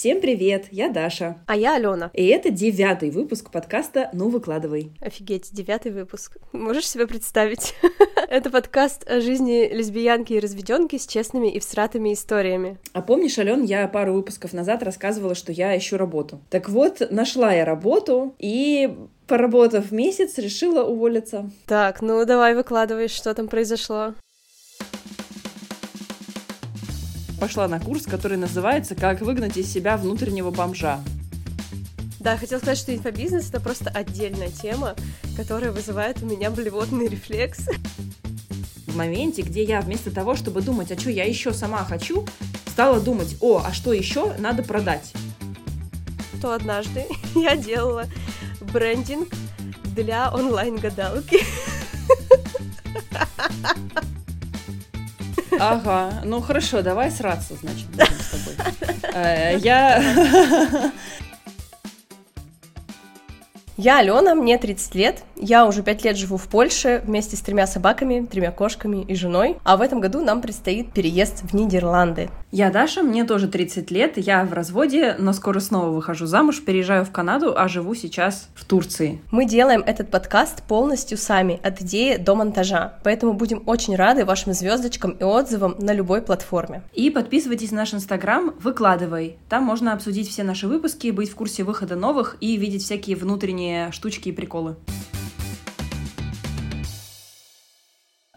Всем привет, я Даша. А я Алена. И это девятый выпуск подкаста «Ну, выкладывай». Офигеть, девятый выпуск. Можешь себе представить? это подкаст о жизни лесбиянки и разведенки с честными и всратыми историями. А помнишь, Ален, я пару выпусков назад рассказывала, что я ищу работу. Так вот, нашла я работу и поработав месяц, решила уволиться. Так, ну давай выкладывай, что там произошло. Пошла на курс, который называется «Как выгнать из себя внутреннего бомжа». Да, хотел сказать, что инфобизнес — это просто отдельная тема, которая вызывает у меня болевотный рефлекс. В моменте, где я вместо того, чтобы думать, а что я еще сама хочу, стала думать, о, а что еще надо продать. То однажды я делала брендинг для онлайн-гадалки. Ага, ну хорошо, давай сраться, значит, будем с тобой. Э, я... Я Алена, мне 30 лет, я уже пять лет живу в Польше вместе с тремя собаками, тремя кошками и женой, а в этом году нам предстоит переезд в Нидерланды. Я Даша, мне тоже 30 лет, я в разводе, но скоро снова выхожу замуж, переезжаю в Канаду, а живу сейчас в Турции. Мы делаем этот подкаст полностью сами, от идеи до монтажа, поэтому будем очень рады вашим звездочкам и отзывам на любой платформе. И подписывайтесь на наш инстаграм, выкладывай. Там можно обсудить все наши выпуски, быть в курсе выхода новых и видеть всякие внутренние штучки и приколы.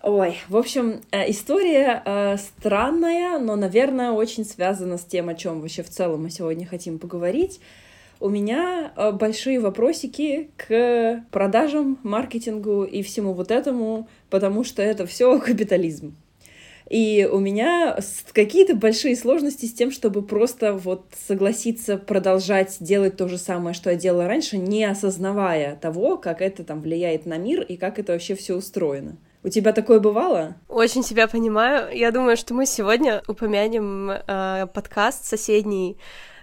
Ой, в общем, э, история э, странная, но, наверное, очень связана с тем, о чем вообще в целом мы сегодня хотим поговорить. У меня э, большие вопросики к продажам, маркетингу и всему вот этому, потому что это все капитализм. И у меня какие-то большие сложности с тем, чтобы просто вот согласиться продолжать делать то же самое, что я делала раньше, не осознавая того, как это там влияет на мир и как это вообще все устроено. У тебя такое бывало? Очень тебя понимаю. Я думаю, что мы сегодня упомянем э, подкаст соседний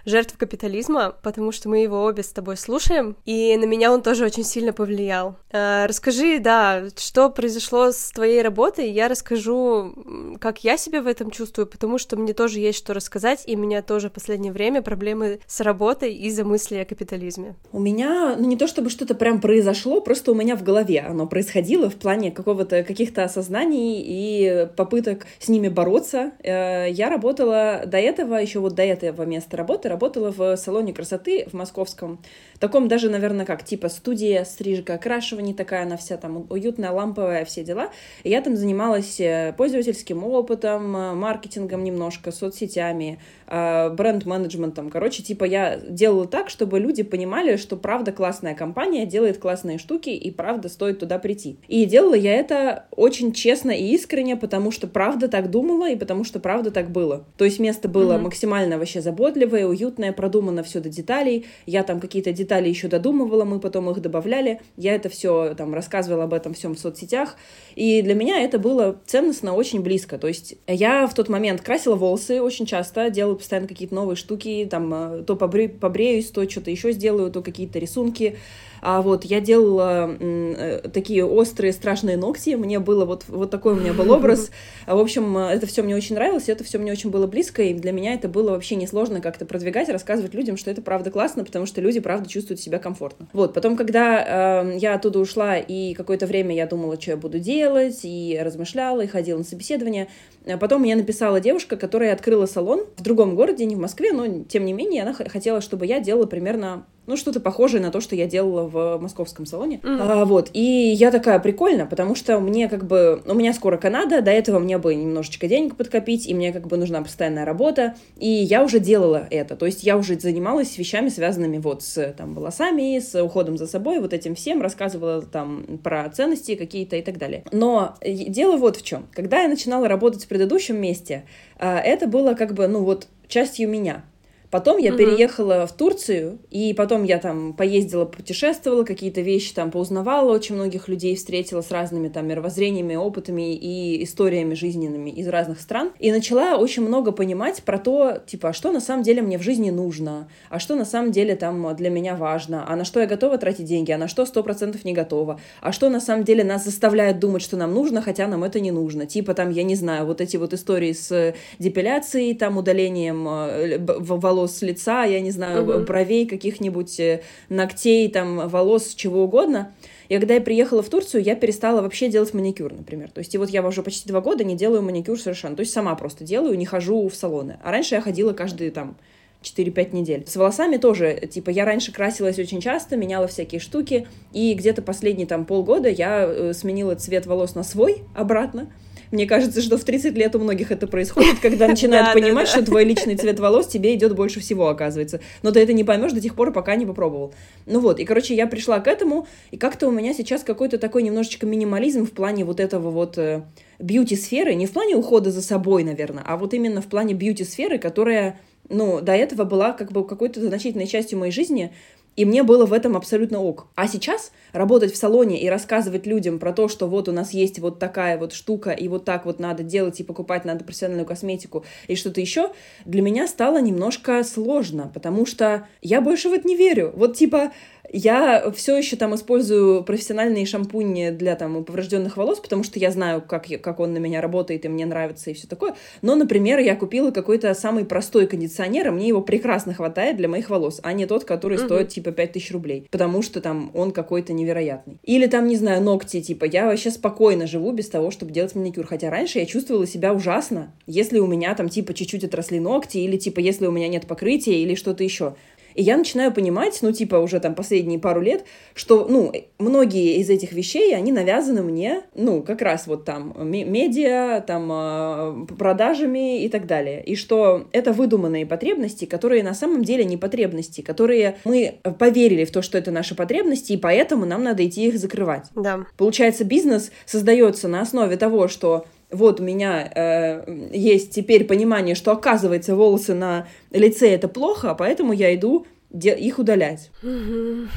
жертв капитализма, потому что мы его обе с тобой слушаем, и на меня он тоже очень сильно повлиял. Э, расскажи, да, что произошло с твоей работой, я расскажу, как я себя в этом чувствую, потому что мне тоже есть что рассказать, и меня тоже в последнее время проблемы с работой из-за мысли о капитализме. У меня, ну не то чтобы что-то прям произошло, просто у меня в голове оно происходило в плане какого-то каких-то осознаний и попыток с ними бороться. Э, я работала до этого, еще вот до этого места работы, работала в салоне красоты в московском. Таком даже, наверное, как типа студия, стрижка, окрашивание такая, она вся там уютная, ламповая, все дела. И я там занималась э, пользовательским опытом, э, маркетингом немножко, соцсетями, бренд-менеджментом. Короче, типа я делала так, чтобы люди понимали, что правда классная компания делает классные штуки и правда стоит туда прийти. И делала я это очень честно и искренне, потому что правда так думала и потому что правда так было. То есть место было mm-hmm. максимально вообще заботливое, уютное, продумано все до деталей. Я там какие-то детали еще додумывала, мы потом их добавляли. Я это все там рассказывала об этом всем в соцсетях. И для меня это было ценностно очень близко. То есть я в тот момент красила волосы очень часто, делала постоянно какие-то новые штуки, там э, то побре побреюсь, то что-то еще сделаю, то какие-то рисунки. А вот я делала э, такие острые страшные ногти, мне было вот, вот такой у меня был образ. В общем, это все мне очень нравилось, это все мне очень было близко, и для меня это было вообще несложно как-то продвигать, рассказывать людям, что это правда классно, потому что люди правда чувствуют себя комфортно. Вот, потом, когда э, я оттуда ушла, и какое-то время я думала, что я буду делать, и размышляла, и ходила на собеседование, а потом мне написала девушка, которая открыла салон в другом городе, не в Москве, но тем не менее она хотела, чтобы я делала примерно ну, что-то похожее на то, что я делала в московском салоне. Mm. А, вот. И я такая, прикольно, потому что мне как бы... У меня скоро Канада, до этого мне бы немножечко денег подкопить, и мне как бы нужна постоянная работа. И я уже делала это. То есть я уже занималась вещами, связанными вот с там, волосами, с уходом за собой, вот этим всем, рассказывала там про ценности какие-то и так далее. Но дело вот в чем. Когда я начинала работать в предыдущем месте, а, это было как бы, ну вот, частью меня. Потом я угу. переехала в Турцию, и потом я там поездила, путешествовала, какие-то вещи там поузнавала, очень многих людей встретила с разными там мировоззрениями, опытами и историями жизненными из разных стран. И начала очень много понимать про то, типа, а что на самом деле мне в жизни нужно, а что на самом деле там для меня важно, а на что я готова тратить деньги, а на что сто процентов не готова, а что на самом деле нас заставляет думать, что нам нужно, хотя нам это не нужно. Типа там, я не знаю, вот эти вот истории с депиляцией, там удалением э, волос волос с лица, я не знаю, угу. бровей, каких-нибудь э, ногтей, там, волос, чего угодно. И когда я приехала в Турцию, я перестала вообще делать маникюр, например. То есть и вот я уже почти два года не делаю маникюр совершенно. То есть сама просто делаю, не хожу в салоны. А раньше я ходила каждые там 4-5 недель. С волосами тоже, типа, я раньше красилась очень часто, меняла всякие штуки, и где-то последние там полгода я э, сменила цвет волос на свой обратно, мне кажется, что в 30 лет у многих это происходит, когда начинают понимать, что твой личный цвет волос тебе идет больше всего, оказывается. Но ты это не поймешь до тех пор, пока не попробовал. Ну вот, и, короче, я пришла к этому, и как-то у меня сейчас какой-то такой немножечко минимализм в плане вот этого вот э, бьюти-сферы, не в плане ухода за собой, наверное, а вот именно в плане бьюти-сферы, которая, ну, до этого была как бы какой-то значительной частью моей жизни, и мне было в этом абсолютно ок. А сейчас работать в салоне и рассказывать людям про то, что вот у нас есть вот такая вот штука, и вот так вот надо делать, и покупать надо профессиональную косметику, и что-то еще, для меня стало немножко сложно, потому что я больше в это не верю. Вот типа, я все еще там использую профессиональные шампуни для там поврежденных волос, потому что я знаю, как, как он на меня работает, и мне нравится, и все такое. Но, например, я купила какой-то самый простой кондиционер, и мне его прекрасно хватает для моих волос, а не тот, который угу. стоит типа 5000 рублей, потому что там он какой-то невероятный. Или там, не знаю, ногти, типа, я вообще спокойно живу без того, чтобы делать маникюр. Хотя раньше я чувствовала себя ужасно, если у меня там типа чуть-чуть отросли ногти, или типа если у меня нет покрытия, или что-то еще. И я начинаю понимать, ну, типа, уже там последние пару лет, что, ну, многие из этих вещей, они навязаны мне, ну, как раз вот там медиа, там а, продажами и так далее. И что это выдуманные потребности, которые на самом деле не потребности, которые мы поверили в то, что это наши потребности, и поэтому нам надо идти их закрывать. Да. Получается, бизнес создается на основе того, что вот у меня э, есть теперь понимание, что оказывается волосы на лице это плохо, поэтому я иду их удалять. Mm-hmm.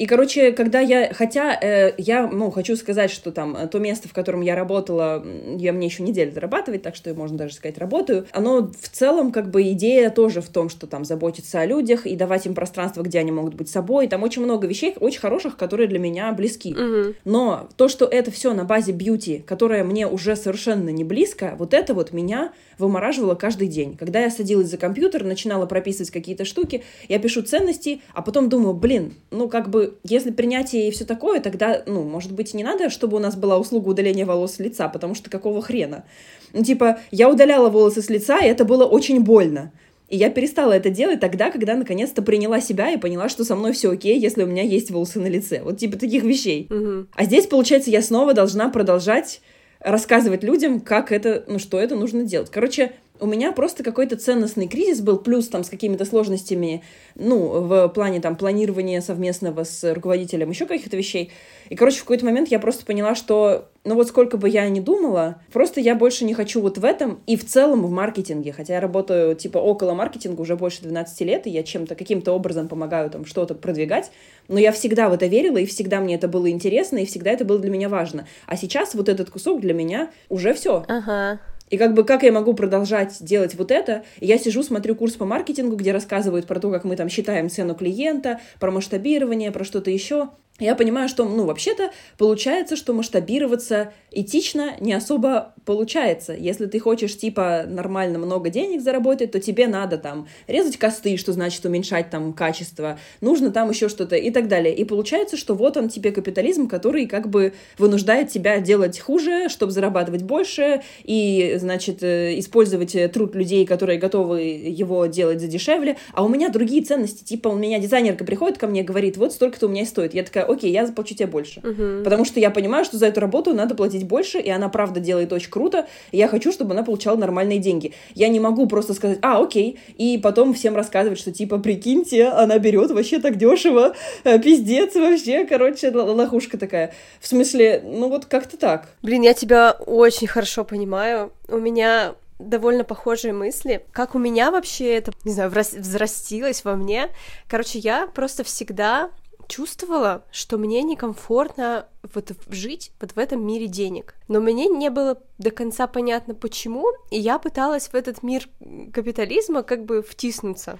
И, короче, когда я... Хотя э, я, ну, хочу сказать, что там то место, в котором я работала, я мне еще неделю зарабатывать, так что можно даже сказать работаю, оно в целом как бы идея тоже в том, что там заботиться о людях и давать им пространство, где они могут быть собой. Там очень много вещей, очень хороших, которые для меня близки. Угу. Но то, что это все на базе бьюти, которая мне уже совершенно не близко, вот это вот меня вымораживало каждый день. Когда я садилась за компьютер, начинала прописывать какие-то штуки, я пишу ценности, а потом думаю, блин, ну как бы если принятие и все такое, тогда, ну, может быть, не надо, чтобы у нас была услуга удаления волос с лица, потому что какого хрена? Ну, типа, я удаляла волосы с лица, и это было очень больно. И я перестала это делать тогда, когда наконец-то приняла себя и поняла, что со мной все окей, если у меня есть волосы на лице. Вот типа таких вещей. Угу. А здесь, получается, я снова должна продолжать рассказывать людям, как это, ну, что это нужно делать. Короче, у меня просто какой-то ценностный кризис был, плюс там с какими-то сложностями, ну, в плане там планирования совместного с руководителем, еще каких-то вещей. И, короче, в какой-то момент я просто поняла, что, ну вот сколько бы я ни думала, просто я больше не хочу вот в этом и в целом в маркетинге. Хотя я работаю, типа, около маркетинга уже больше 12 лет, и я чем-то, каким-то образом помогаю там что-то продвигать. Но я всегда в это верила, и всегда мне это было интересно, и всегда это было для меня важно. А сейчас вот этот кусок для меня уже все. Ага. И как бы как я могу продолжать делать вот это? Я сижу, смотрю курс по маркетингу, где рассказывают про то, как мы там считаем цену клиента, про масштабирование, про что-то еще я понимаю, что, ну, вообще-то получается, что масштабироваться этично не особо получается. Если ты хочешь, типа, нормально много денег заработать, то тебе надо там резать косты, что значит уменьшать там качество, нужно там еще что-то и так далее. И получается, что вот он тебе капитализм, который как бы вынуждает тебя делать хуже, чтобы зарабатывать больше, и, значит, э, использовать э, труд людей, которые готовы его делать за дешевле. А у меня другие ценности, типа, у меня дизайнерка приходит ко мне и говорит, вот столько-то у меня стоит. Я такая, окей, я заплачу тебе больше. Угу. Потому что я понимаю, что за эту работу надо платить больше, и она правда делает очень круто, и я хочу, чтобы она получала нормальные деньги. Я не могу просто сказать, а, окей, и потом всем рассказывать, что типа, прикиньте, она берет вообще так дешево, э, пиздец вообще, короче, лохушка такая. В смысле, ну вот как-то так. Блин, я тебя очень хорошо понимаю. У меня довольно похожие мысли. Как у меня вообще это, не знаю, взрастилось во мне. Короче, я просто всегда чувствовала, что мне некомфортно вот жить вот в этом мире денег. Но мне не было до конца понятно, почему, и я пыталась в этот мир капитализма как бы втиснуться.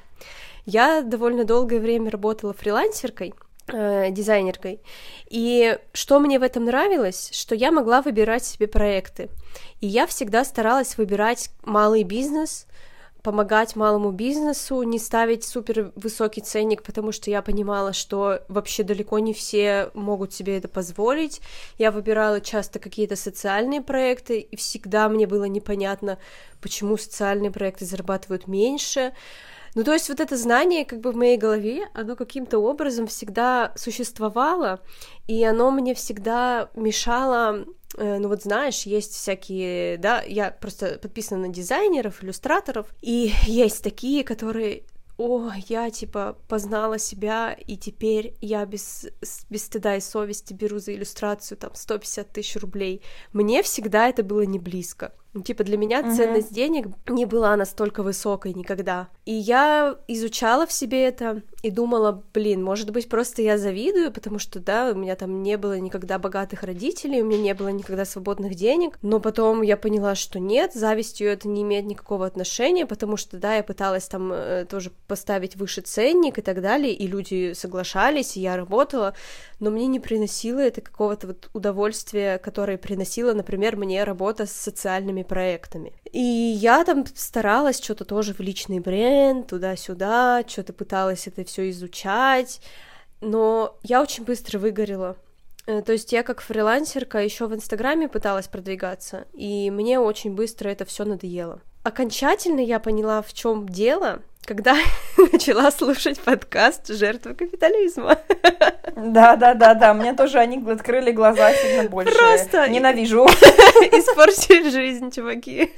Я довольно долгое время работала фрилансеркой, э, дизайнеркой. И что мне в этом нравилось, что я могла выбирать себе проекты. И я всегда старалась выбирать малый бизнес, помогать малому бизнесу, не ставить супер высокий ценник, потому что я понимала, что вообще далеко не все могут себе это позволить. Я выбирала часто какие-то социальные проекты, и всегда мне было непонятно, почему социальные проекты зарабатывают меньше. Ну, то есть вот это знание как бы в моей голове, оно каким-то образом всегда существовало, и оно мне всегда мешало Э, ну вот знаешь, есть всякие, да, я просто подписана на дизайнеров, иллюстраторов, и есть такие, которые о, я типа познала себя, и теперь я без, без стыда и совести беру за иллюстрацию там 150 тысяч рублей. Мне всегда это было не близко. Ну, типа для меня uh-huh. ценность денег не была настолько высокой никогда. И я изучала в себе это и думала, блин, может быть, просто я завидую, потому что, да, у меня там не было никогда богатых родителей, у меня не было никогда свободных денег, но потом я поняла, что нет, завистью это не имеет никакого отношения, потому что, да, я пыталась там э, тоже поставить выше ценник и так далее, и люди соглашались, и я работала, но мне не приносило это какого-то вот удовольствия, которое приносило, например, мне работа с социальными проектами. И я там старалась что-то тоже в личный бренд, туда-сюда, что-то пыталась это все изучать, но я очень быстро выгорела. Э, то есть я как фрилансерка еще в Инстаграме пыталась продвигаться, и мне очень быстро это все надоело. Окончательно я поняла, в чем дело, когда начала слушать подкаст «Жертва капитализма». Да-да-да-да, мне тоже они открыли глаза сильно больше. Просто ненавижу. Испортили жизнь, чуваки.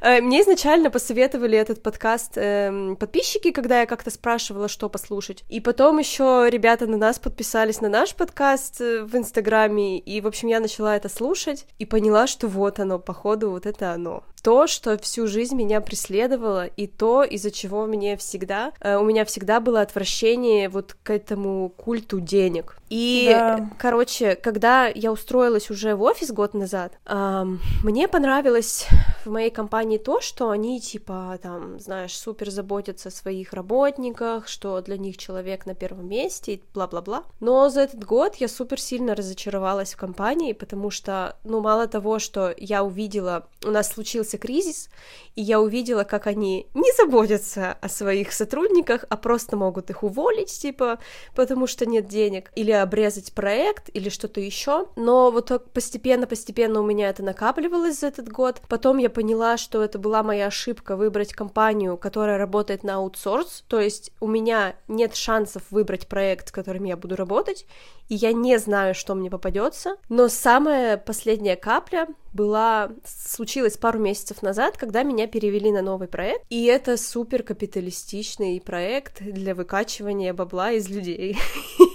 Э, мне изначально посоветовали этот подкаст э, подписчики, когда я как-то спрашивала, что послушать. И потом еще ребята на нас подписались на наш подкаст э, в Инстаграме, и, в общем, я начала это слушать и поняла, что вот оно, походу, вот это оно. То, что всю жизнь меня преследовало, и то, из-за чего мне всегда, э, у меня всегда было отвращение вот к этому культу денег. И, да. короче, когда я устроилась уже в офис год назад, эм, мне понравилось в моей компании то, что они, типа, там, знаешь, супер заботятся о своих работниках, что для них человек на первом месте, и бла-бла-бла. Но за этот год я супер сильно разочаровалась в компании, потому что, ну, мало того, что я увидела, у нас случился кризис, и я увидела, как они не заботятся о своих сотрудниках, а просто могут их уволить, типа, потому что нет денег, или обрезать проект, или что-то еще. Но вот так постепенно-постепенно у меня это накапливалось за этот год. Потом я поняла, что это была моя ошибка выбрать компанию, которая работает на аутсорс, то есть у меня нет шансов выбрать проект, с которым я буду работать, и я не знаю, что мне попадется. Но самая последняя капля была случилась пару месяцев назад, когда меня перевели на новый проект, и это супер капиталистичный проект для выкачивания бабла из людей.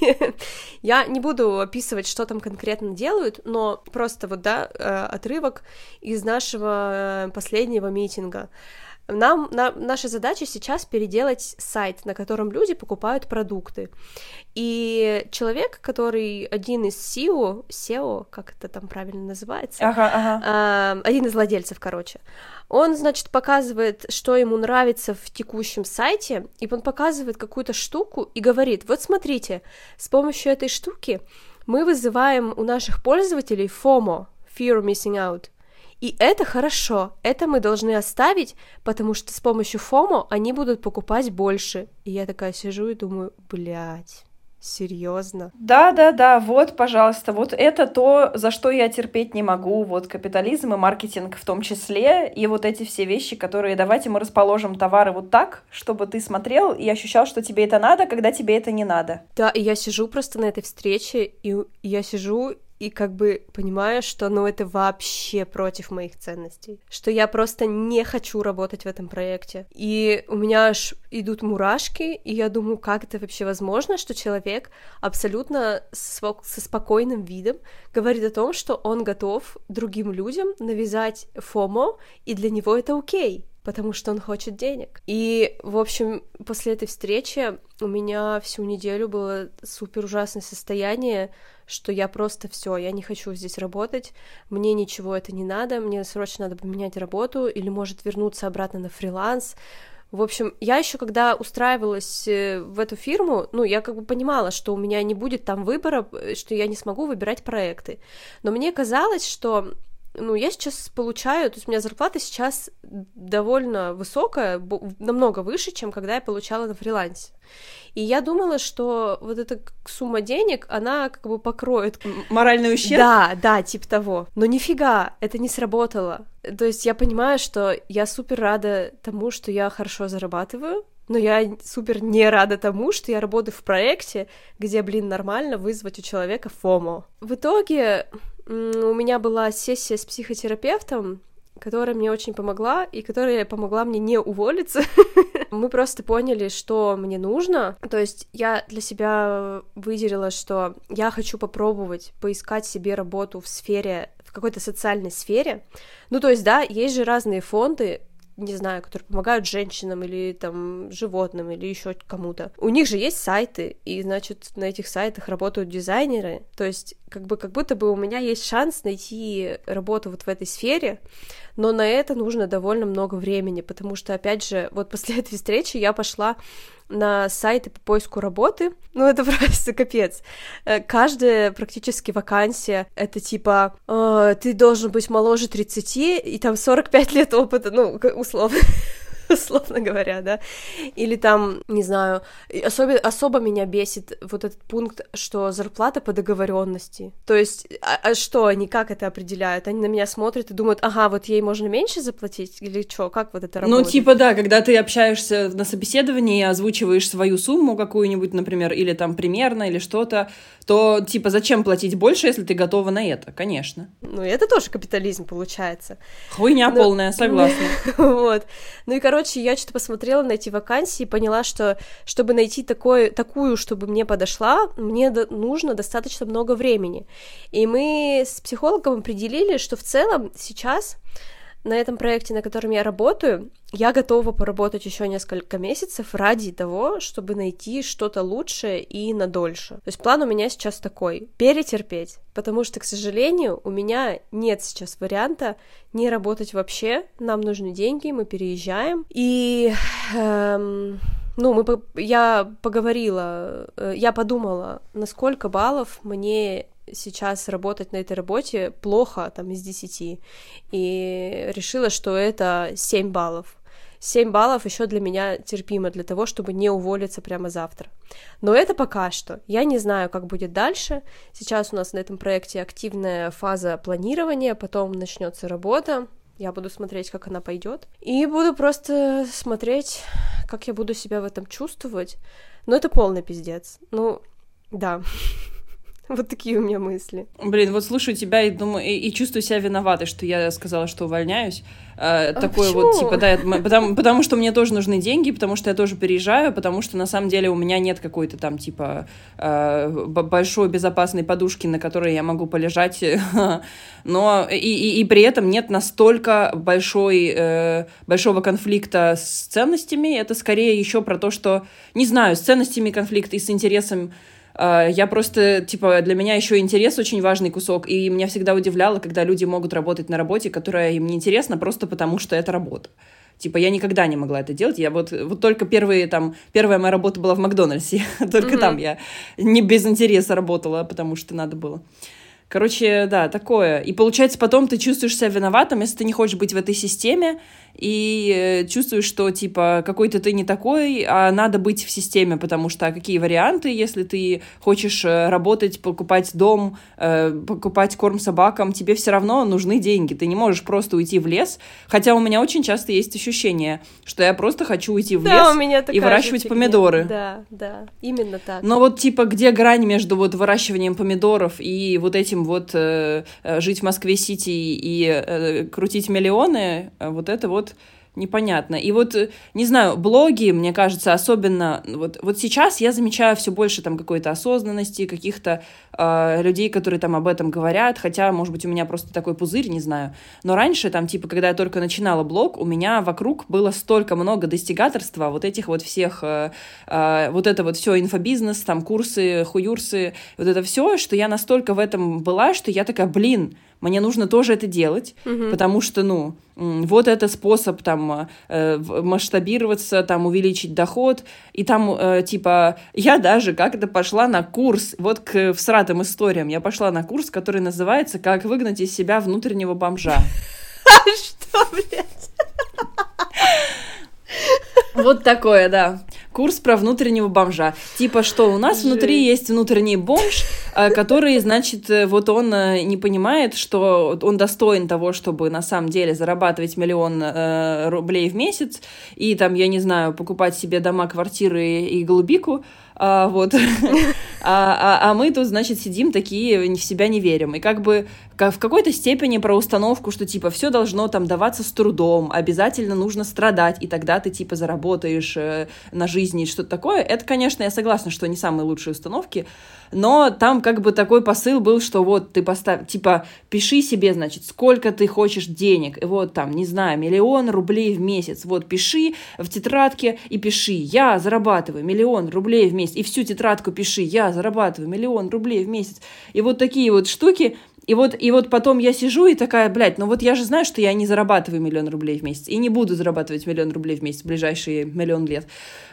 Я не буду описывать, что там конкретно делают, но просто вот да э, отрывок из нашего э, последнего митинга. Нам, на, наша задача сейчас переделать сайт, на котором люди покупают продукты. И человек, который один из SEO, SEO, как это там правильно называется, ага, ага. Э, один из владельцев, короче, он, значит, показывает, что ему нравится в текущем сайте, и он показывает какую-то штуку и говорит, вот смотрите, с помощью этой штуки мы вызываем у наших пользователей FOMO, Fear of Missing Out, и это хорошо, это мы должны оставить, потому что с помощью ФОМО они будут покупать больше. И я такая сижу и думаю, блядь. Серьезно? Да, да, да, вот, пожалуйста, вот это то, за что я терпеть не могу, вот капитализм и маркетинг в том числе, и вот эти все вещи, которые давайте мы расположим товары вот так, чтобы ты смотрел и ощущал, что тебе это надо, когда тебе это не надо. Да, и я сижу просто на этой встрече, и я сижу и как бы понимаю, что ну это вообще против моих ценностей, что я просто не хочу работать в этом проекте. И у меня аж идут мурашки, и я думаю, как это вообще возможно, что человек абсолютно со спокойным видом говорит о том, что он готов другим людям навязать фомо, и для него это окей потому что он хочет денег. И, в общем, после этой встречи у меня всю неделю было супер ужасное состояние, что я просто все, я не хочу здесь работать, мне ничего это не надо, мне срочно надо поменять работу или может вернуться обратно на фриланс. В общем, я еще когда устраивалась э, в эту фирму, ну, я как бы понимала, что у меня не будет там выбора, э, что я не смогу выбирать проекты. Но мне казалось, что ну, я сейчас получаю, то есть у меня зарплата сейчас довольно высокая, намного выше, чем когда я получала на фрилансе. И я думала, что вот эта сумма денег, она как бы покроет... Моральный ущерб? Да, да, типа того. Но нифига, это не сработало. То есть я понимаю, что я супер рада тому, что я хорошо зарабатываю, но я супер не рада тому, что я работаю в проекте, где, блин, нормально вызвать у человека фомо. В итоге у меня была сессия с психотерапевтом, которая мне очень помогла и которая помогла мне не уволиться. Мы просто поняли, что мне нужно. То есть я для себя выделила, что я хочу попробовать поискать себе работу в сфере, в какой-то социальной сфере. Ну, то есть, да, есть же разные фонды, не знаю, которые помогают женщинам или там животным или еще кому-то. У них же есть сайты, и значит на этих сайтах работают дизайнеры. То есть как бы как будто бы у меня есть шанс найти работу вот в этой сфере, но на это нужно довольно много времени, потому что опять же вот после этой встречи я пошла на сайты по поиску работы. Ну, это просто капец. Э, каждая практически вакансия — это типа э, ты должен быть моложе 30 и там 45 лет опыта, ну, условно. условно говоря, да, или там, не знаю, особо, особо меня бесит вот этот пункт, что зарплата по договоренности, то есть, а, а что они, как это определяют? Они на меня смотрят и думают, ага, вот ей можно меньше заплатить, или что, как вот это ну, работает? Ну, типа, да, когда ты общаешься на собеседовании и озвучиваешь свою сумму какую-нибудь, например, или там примерно, или что-то, то, типа, зачем платить больше, если ты готова на это, конечно. Ну, это тоже капитализм получается. Хуйня Но... полная, согласна. Вот. Ну и, короче, короче, я что-то посмотрела на эти вакансии и поняла, что чтобы найти такое, такую, чтобы мне подошла, мне до- нужно достаточно много времени. И мы с психологом определили, что в целом сейчас на этом проекте, на котором я работаю, я готова поработать еще несколько месяцев ради того, чтобы найти что-то лучшее и надольше. То есть план у меня сейчас такой — перетерпеть, потому что, к сожалению, у меня нет сейчас варианта не работать вообще, нам нужны деньги, мы переезжаем, и... Эм, ну, мы, я поговорила, э, я подумала, на сколько баллов мне сейчас работать на этой работе плохо, там, из 10, и решила, что это 7 баллов. 7 баллов еще для меня терпимо для того, чтобы не уволиться прямо завтра. Но это пока что. Я не знаю, как будет дальше. Сейчас у нас на этом проекте активная фаза планирования, потом начнется работа. Я буду смотреть, как она пойдет. И буду просто смотреть, как я буду себя в этом чувствовать. Но это полный пиздец. Ну, да. Вот такие у меня мысли. Блин, вот слушаю тебя и думаю, и, и чувствую себя виноватой, что я сказала, что увольняюсь. А, такое почему? вот, типа, да, потому, потому что мне тоже нужны деньги, потому что я тоже переезжаю, потому что на самом деле у меня нет какой-то там, типа, э, большой безопасной подушки, на которой я могу полежать, но и, и, и при этом нет настолько большой, э, большого конфликта с ценностями. Это скорее еще про то, что, не знаю, с ценностями конфликт и с интересом я просто, типа, для меня еще интерес очень важный кусок, и меня всегда удивляло, когда люди могут работать на работе, которая им не интересна, просто потому что это работа. Типа, я никогда не могла это делать. Я вот, вот только первые, там, первая моя работа была в Макдональдсе. только mm-hmm. там я не без интереса работала, потому что надо было. Короче, да, такое. И получается, потом ты чувствуешь себя виноватым, если ты не хочешь быть в этой системе, и э, чувствуешь, что, типа, какой-то ты не такой, а надо быть в системе, потому что а какие варианты, если ты хочешь э, работать, покупать дом, э, покупать корм собакам, тебе все равно нужны деньги. Ты не можешь просто уйти в лес, хотя у меня очень часто есть ощущение, что я просто хочу уйти в да, лес у меня и выращивать фигня. помидоры. Да, да, именно так. Но вот, типа, где грань между вот выращиванием помидоров и вот этим вот э, жить в Москве-Сити и э, крутить миллионы, вот это вот непонятно. И вот, э, не знаю, блоги, мне кажется, особенно вот, вот сейчас я замечаю все больше там какой-то осознанности, каких-то э, людей, которые там об этом говорят, хотя, может быть, у меня просто такой пузырь, не знаю. Но раньше, там, типа, когда я только начинала блог, у меня вокруг было столько много достигаторства, вот этих вот всех, э, э, вот это вот все инфобизнес, там, курсы, хуюрсы, вот это все, что я настолько в этом была, что я такая, блин, мне нужно тоже это делать, Мгм. потому что, ну, вот это способ там э, масштабироваться, там увеличить доход, и там э, типа я даже как-то пошла на курс, вот к всратым историям, я пошла на курс, который называется «Как выгнать из себя внутреннего бомжа». Что, блядь? Вот такое, да. Курс про внутреннего бомжа. Типа, что у нас внутри Жесть. есть внутренний бомж, э, который, значит, э, вот он э, не понимает, что он достоин того, чтобы на самом деле зарабатывать миллион э, рублей в месяц и там, я не знаю, покупать себе дома, квартиры и голубику. А, вот. А, а- а мы тут, значит, сидим такие, в себя не верим. И как бы в какой-то степени про установку, что типа все должно там даваться с трудом, обязательно нужно страдать, и тогда ты типа заработаешь э, на жизни и что-то такое. Это, конечно, я согласна, что не самые лучшие установки, но там как бы такой посыл был, что вот ты поставь, типа, пиши себе, значит, сколько ты хочешь денег, и вот там, не знаю, миллион рублей в месяц, вот пиши в тетрадке и пиши, я зарабатываю миллион рублей в месяц, и всю тетрадку пиши, я зарабатываю миллион рублей в месяц, и вот такие вот штуки, и вот, и вот потом я сижу и такая, блядь, ну вот я же знаю, что я не зарабатываю миллион рублей в месяц, и не буду зарабатывать миллион рублей в месяц в ближайшие миллион лет.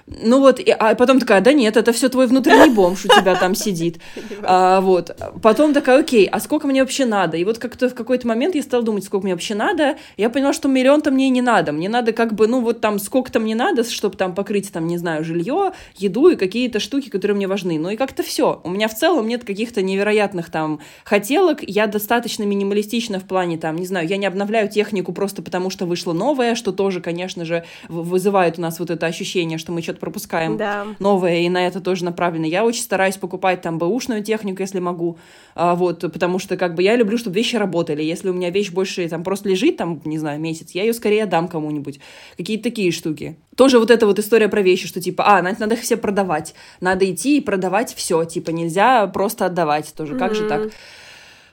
Ну вот, и- а потом такая, да нет, это все твой внутренний бомж у тебя там сидит. А, вот. Потом такая, окей, а сколько мне вообще надо? И вот как-то в какой-то момент я стала думать, сколько мне вообще надо. Я поняла, что миллион-то мне и не надо. Мне надо как бы, ну вот там сколько-то мне надо, чтобы там покрыть, там, не знаю, жилье, еду и какие-то штуки, которые мне важны. Ну и как-то все. У меня в целом нет каких-то невероятных там хотелок. Я достаточно минималистична в плане там, не знаю, я не обновляю технику просто потому, что вышло новое, что тоже, конечно же, вызывает у нас вот это ощущение, что мы что-то пропускаем Да. новое, и на это тоже направлено. Я очень стараюсь покупать там бэушную технику, если могу, а, вот, потому что как бы я люблю, чтобы вещи работали. Если у меня вещь больше там просто лежит, там, не знаю, месяц, я ее скорее отдам кому-нибудь. Какие-то такие штуки. Тоже вот эта вот история про вещи, что типа, а, надо, надо их все продавать. Надо идти и продавать все, типа, нельзя просто отдавать тоже. Как же так?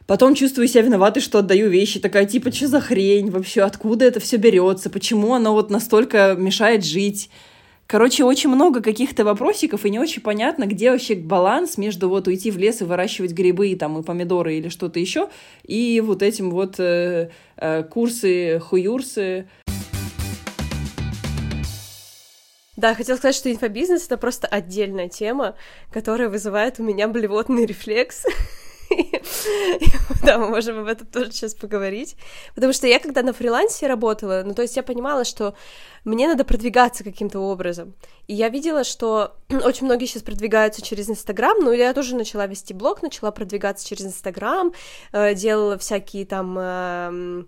Потом чувствую себя виноватой, что отдаю вещи. Такая, типа, что за хрень вообще? Откуда это все берется? Почему оно вот настолько мешает жить? Короче, очень много каких-то вопросиков, и не очень понятно, где вообще баланс между вот уйти в лес и выращивать грибы, там, и помидоры или что-то еще, и вот этим вот э, э, курсы, хуюрсы. Да, хотела сказать, что инфобизнес — это просто отдельная тема, которая вызывает у меня блевотный рефлекс. Да, мы можем об этом тоже сейчас поговорить. Потому что я, когда на фрилансе работала, ну, то есть я понимала, что мне надо продвигаться каким-то образом. И я видела, что очень многие сейчас продвигаются через Инстаграм, ну, я тоже начала вести блог, начала продвигаться через Инстаграм, э, делала всякие там эм,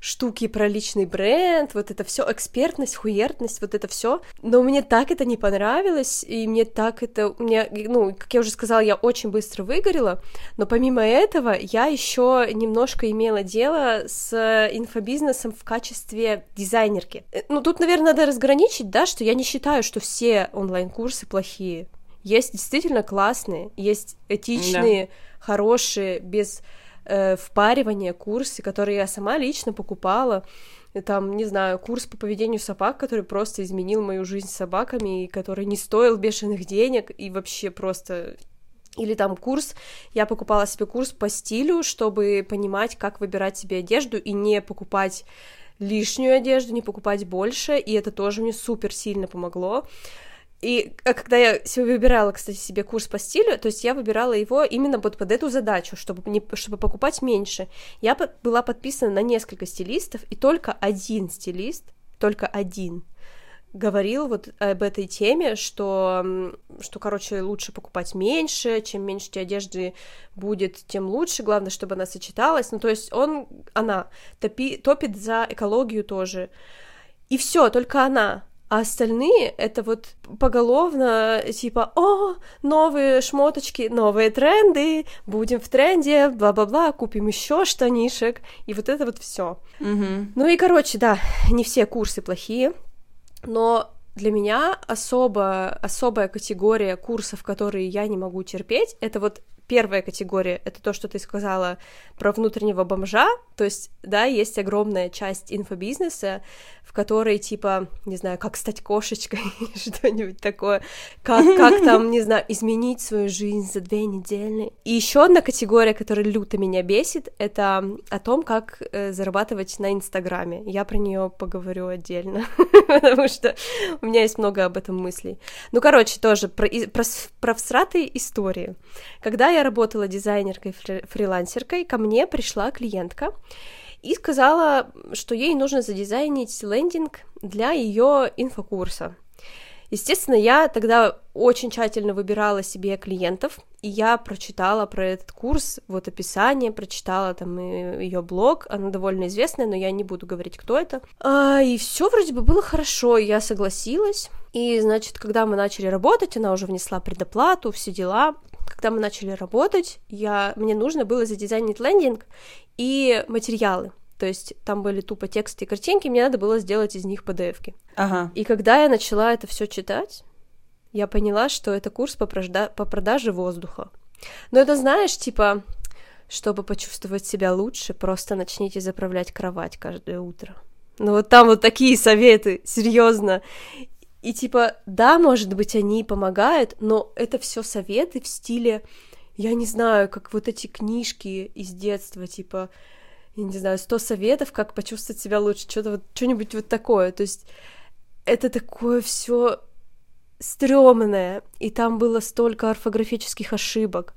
штуки про личный бренд, вот это все экспертность, хуертность, вот это все. Но мне так это не понравилось, и мне так это, мне, ну, как я уже сказала, я очень быстро выгорела, но помимо этого я еще немножко имела дело с инфобизнесом в качестве дизайнерки. Э, Ну, тут, наверное, надо разграничить, да, что я не считаю, что все онлайн-курсы плохие. Есть действительно классные, есть этичные, хорошие, без э, впаривания курсы, которые я сама лично покупала. Там, не знаю, курс по поведению собак, который просто изменил мою жизнь с собаками, и который не стоил бешеных денег, и вообще просто или там курс, я покупала себе курс по стилю, чтобы понимать, как выбирать себе одежду и не покупать лишнюю одежду, не покупать больше, и это тоже мне супер сильно помогло. И а когда я выбирала, кстати, себе курс по стилю, то есть я выбирала его именно вот под эту задачу, чтобы, не, чтобы покупать меньше. Я была подписана на несколько стилистов, и только один стилист, только один, говорил вот об этой теме, что, что, короче, лучше покупать меньше, чем меньше у тебя одежды будет, тем лучше, главное, чтобы она сочеталась. Ну, то есть он, она топи, топит за экологию тоже. И все, только она. А остальные это вот поголовно типа, о, новые шмоточки, новые тренды, будем в тренде, бла-бла-бла, купим еще штанишек, и вот это вот все. Мгм. Ну и, короче, да, не все курсы плохие, но для меня особо, особая категория курсов, которые я не могу терпеть, это вот первая категория — это то, что ты сказала про внутреннего бомжа, то есть, да, есть огромная часть инфобизнеса, в которой, типа, не знаю, как стать кошечкой или что-нибудь такое, как, как там, не знаю, изменить свою жизнь за две недели. И еще одна категория, которая люто меня бесит, это о том, как э, зарабатывать на Инстаграме. Я про нее поговорю отдельно, потому что у меня есть много об этом мыслей. Ну, короче, тоже про, про, про всратые истории. Когда я работала дизайнеркой-фрилансеркой, ко мне пришла клиентка, и сказала, что ей нужно задизайнить лендинг для ее инфокурса. Естественно, я тогда очень тщательно выбирала себе клиентов, и я прочитала про этот курс, вот описание, прочитала там ее блог, она довольно известная, но я не буду говорить, кто это. А, и все вроде бы было хорошо, я согласилась. И, значит, когда мы начали работать, она уже внесла предоплату, все дела. Когда мы начали работать, я... мне нужно было задизайнить лендинг и материалы. То есть там были тупо тексты и картинки, мне надо было сделать из них PDF-ки. Ага. И когда я начала это все читать, я поняла, что это курс по, прожда... по продаже воздуха. Но это, знаешь, типа, чтобы почувствовать себя лучше, просто начните заправлять кровать каждое утро. Ну вот там вот такие советы, серьезно. И типа, да, может быть, они помогают, но это все советы в стиле, я не знаю, как вот эти книжки из детства, типа, я не знаю, 100 советов, как почувствовать себя лучше, что-то вот, что-нибудь вот такое. То есть это такое все стрёмное, и там было столько орфографических ошибок.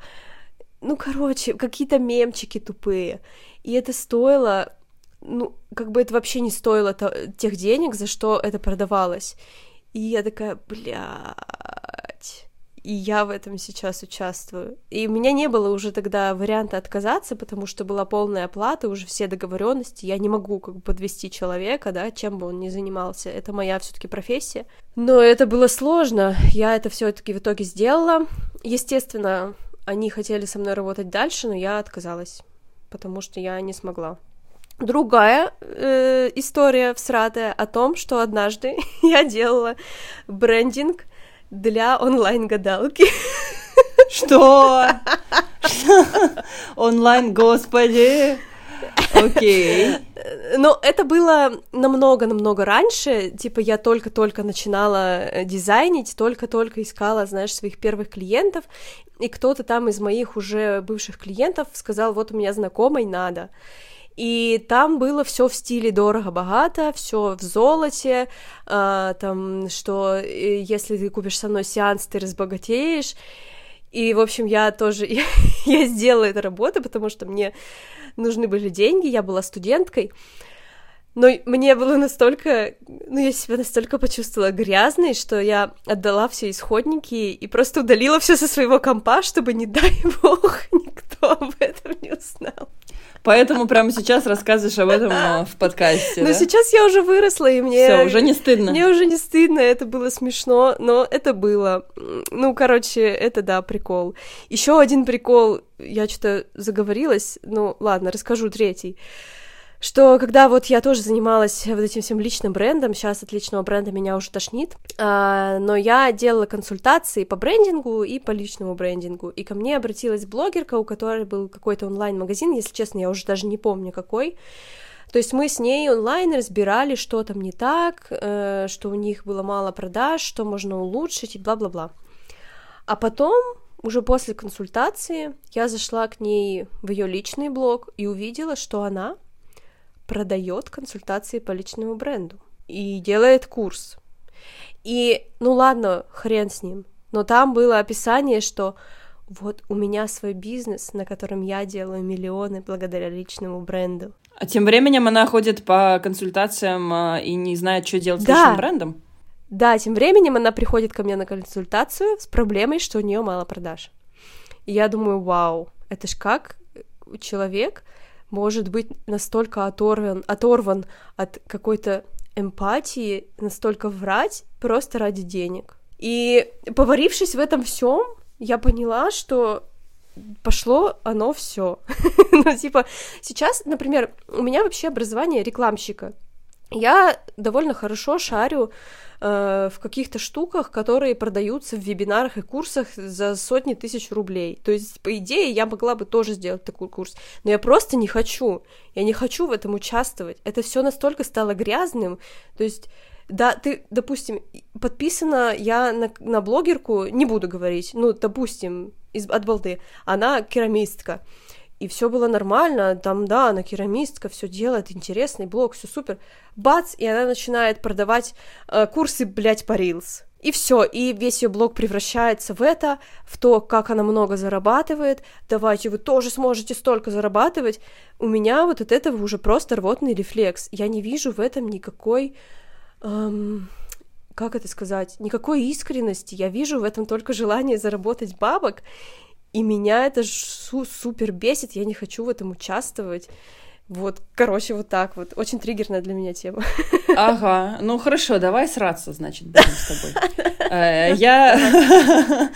Ну, короче, какие-то мемчики тупые. И это стоило, ну, как бы это вообще не стоило тех денег, за что это продавалось. И я такая, блядь и я в этом сейчас участвую. И у меня не было уже тогда варианта отказаться, потому что была полная оплата, уже все договоренности. Я не могу как бы подвести человека, да, чем бы он ни занимался. Это моя все-таки профессия. Но это было сложно. Я это все-таки в итоге сделала. Естественно, они хотели со мной работать дальше, но я отказалась, потому что я не смогла. Другая э, история всратая о том, что однажды я делала брендинг для онлайн-гадалки. Что? Онлайн, господи. Окей. Но это было намного-намного раньше. Типа я только-только начинала э, дизайнить, только-только искала, знаешь, своих первых клиентов. И кто-то там из моих уже бывших клиентов сказал, вот у меня знакомой надо. И там было все в стиле дорого-богато, все в золоте, э, там, что э, если ты купишь со мной сеанс, ты разбогатеешь. И, в общем, я тоже, я, сделала эту работу, потому что мне нужны были деньги, я была студенткой, но мне было настолько, ну, я себя настолько почувствовала грязной, что я отдала все исходники и просто удалила все со своего компа, чтобы, не дай бог, никто об этом не узнал. Поэтому прямо сейчас рассказываешь об этом а, в подкасте. Но да? сейчас я уже выросла, и мне... Все, уже не стыдно. Мне уже не стыдно, это было смешно, но это было. Ну, короче, это да, прикол. Еще один прикол, я что-то заговорилась, ну, ладно, расскажу третий что когда вот я тоже занималась вот этим всем личным брендом, сейчас от личного бренда меня уже тошнит, а, но я делала консультации по брендингу и по личному брендингу, и ко мне обратилась блогерка, у которой был какой-то онлайн-магазин, если честно, я уже даже не помню какой, то есть мы с ней онлайн разбирали, что там не так, э, что у них было мало продаж, что можно улучшить и бла-бла-бла. А потом уже после консультации я зашла к ней в ее личный блог и увидела, что она продает консультации по личному бренду и делает курс. И, ну ладно, хрен с ним, но там было описание, что вот у меня свой бизнес, на котором я делаю миллионы благодаря личному бренду. А тем временем она ходит по консультациям а, и не знает, что делать да. с личным брендом? Да, тем временем она приходит ко мне на консультацию с проблемой, что у нее мало продаж. И я думаю, вау, это ж как человек может быть настолько оторван, оторван от какой-то эмпатии, настолько врать просто ради денег. И поварившись в этом всем, я поняла, что пошло оно все. ну, типа, сейчас, например, у меня вообще образование рекламщика. Я довольно хорошо шарю э, в каких-то штуках, которые продаются в вебинарах и курсах за сотни тысяч рублей. То есть, по идее, я могла бы тоже сделать такой курс, но я просто не хочу. Я не хочу в этом участвовать. Это все настолько стало грязным. То есть да, ты, допустим, подписана я на, на блогерку, не буду говорить, ну, допустим, из, от балды, она керамистка, и все было нормально, там, да, она керамистка, все делает, интересный блог, все супер. Бац, и она начинает продавать э, курсы, блядь, по Reels. И все, и весь ее блог превращается в это, в то, как она много зарабатывает. Давайте, вы тоже сможете столько зарабатывать. У меня вот от этого уже просто рвотный рефлекс. Я не вижу в этом никакой эм, как это сказать, никакой искренности. Я вижу в этом только желание заработать бабок, и меня это су супер бесит, я не хочу в этом участвовать. Вот, короче, вот так вот. Очень триггерная для меня тема. Ага, ну хорошо, давай сраться, значит, будем с тобой. Э, я,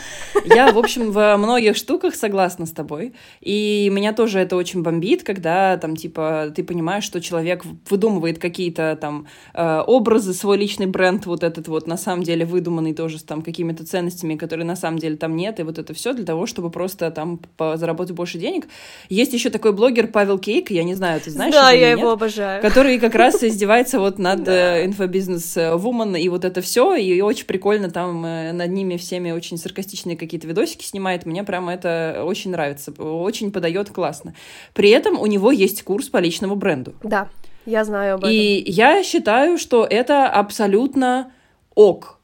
я, в общем, во многих штуках согласна с тобой, и меня тоже это очень бомбит, когда там, типа, ты понимаешь, что человек выдумывает какие-то там э, образы, свой личный бренд, вот этот вот, на самом деле, выдуманный тоже с там какими-то ценностями, которые на самом деле там нет, и вот это все для того, чтобы просто там заработать больше денег. Есть еще такой блогер Павел Кейк, я не знаю, ты знаешь? Да, я его обожаю. Который как раз издевается вот над э, инфобизнес-вумен и вот это все, и очень прикольно там э, над ними всеми очень саркастичные какие-то видосики снимает. Мне прямо это очень нравится, очень подает классно. При этом у него есть курс по личному бренду. Да, я знаю об этом. И я считаю, что это абсолютно ок.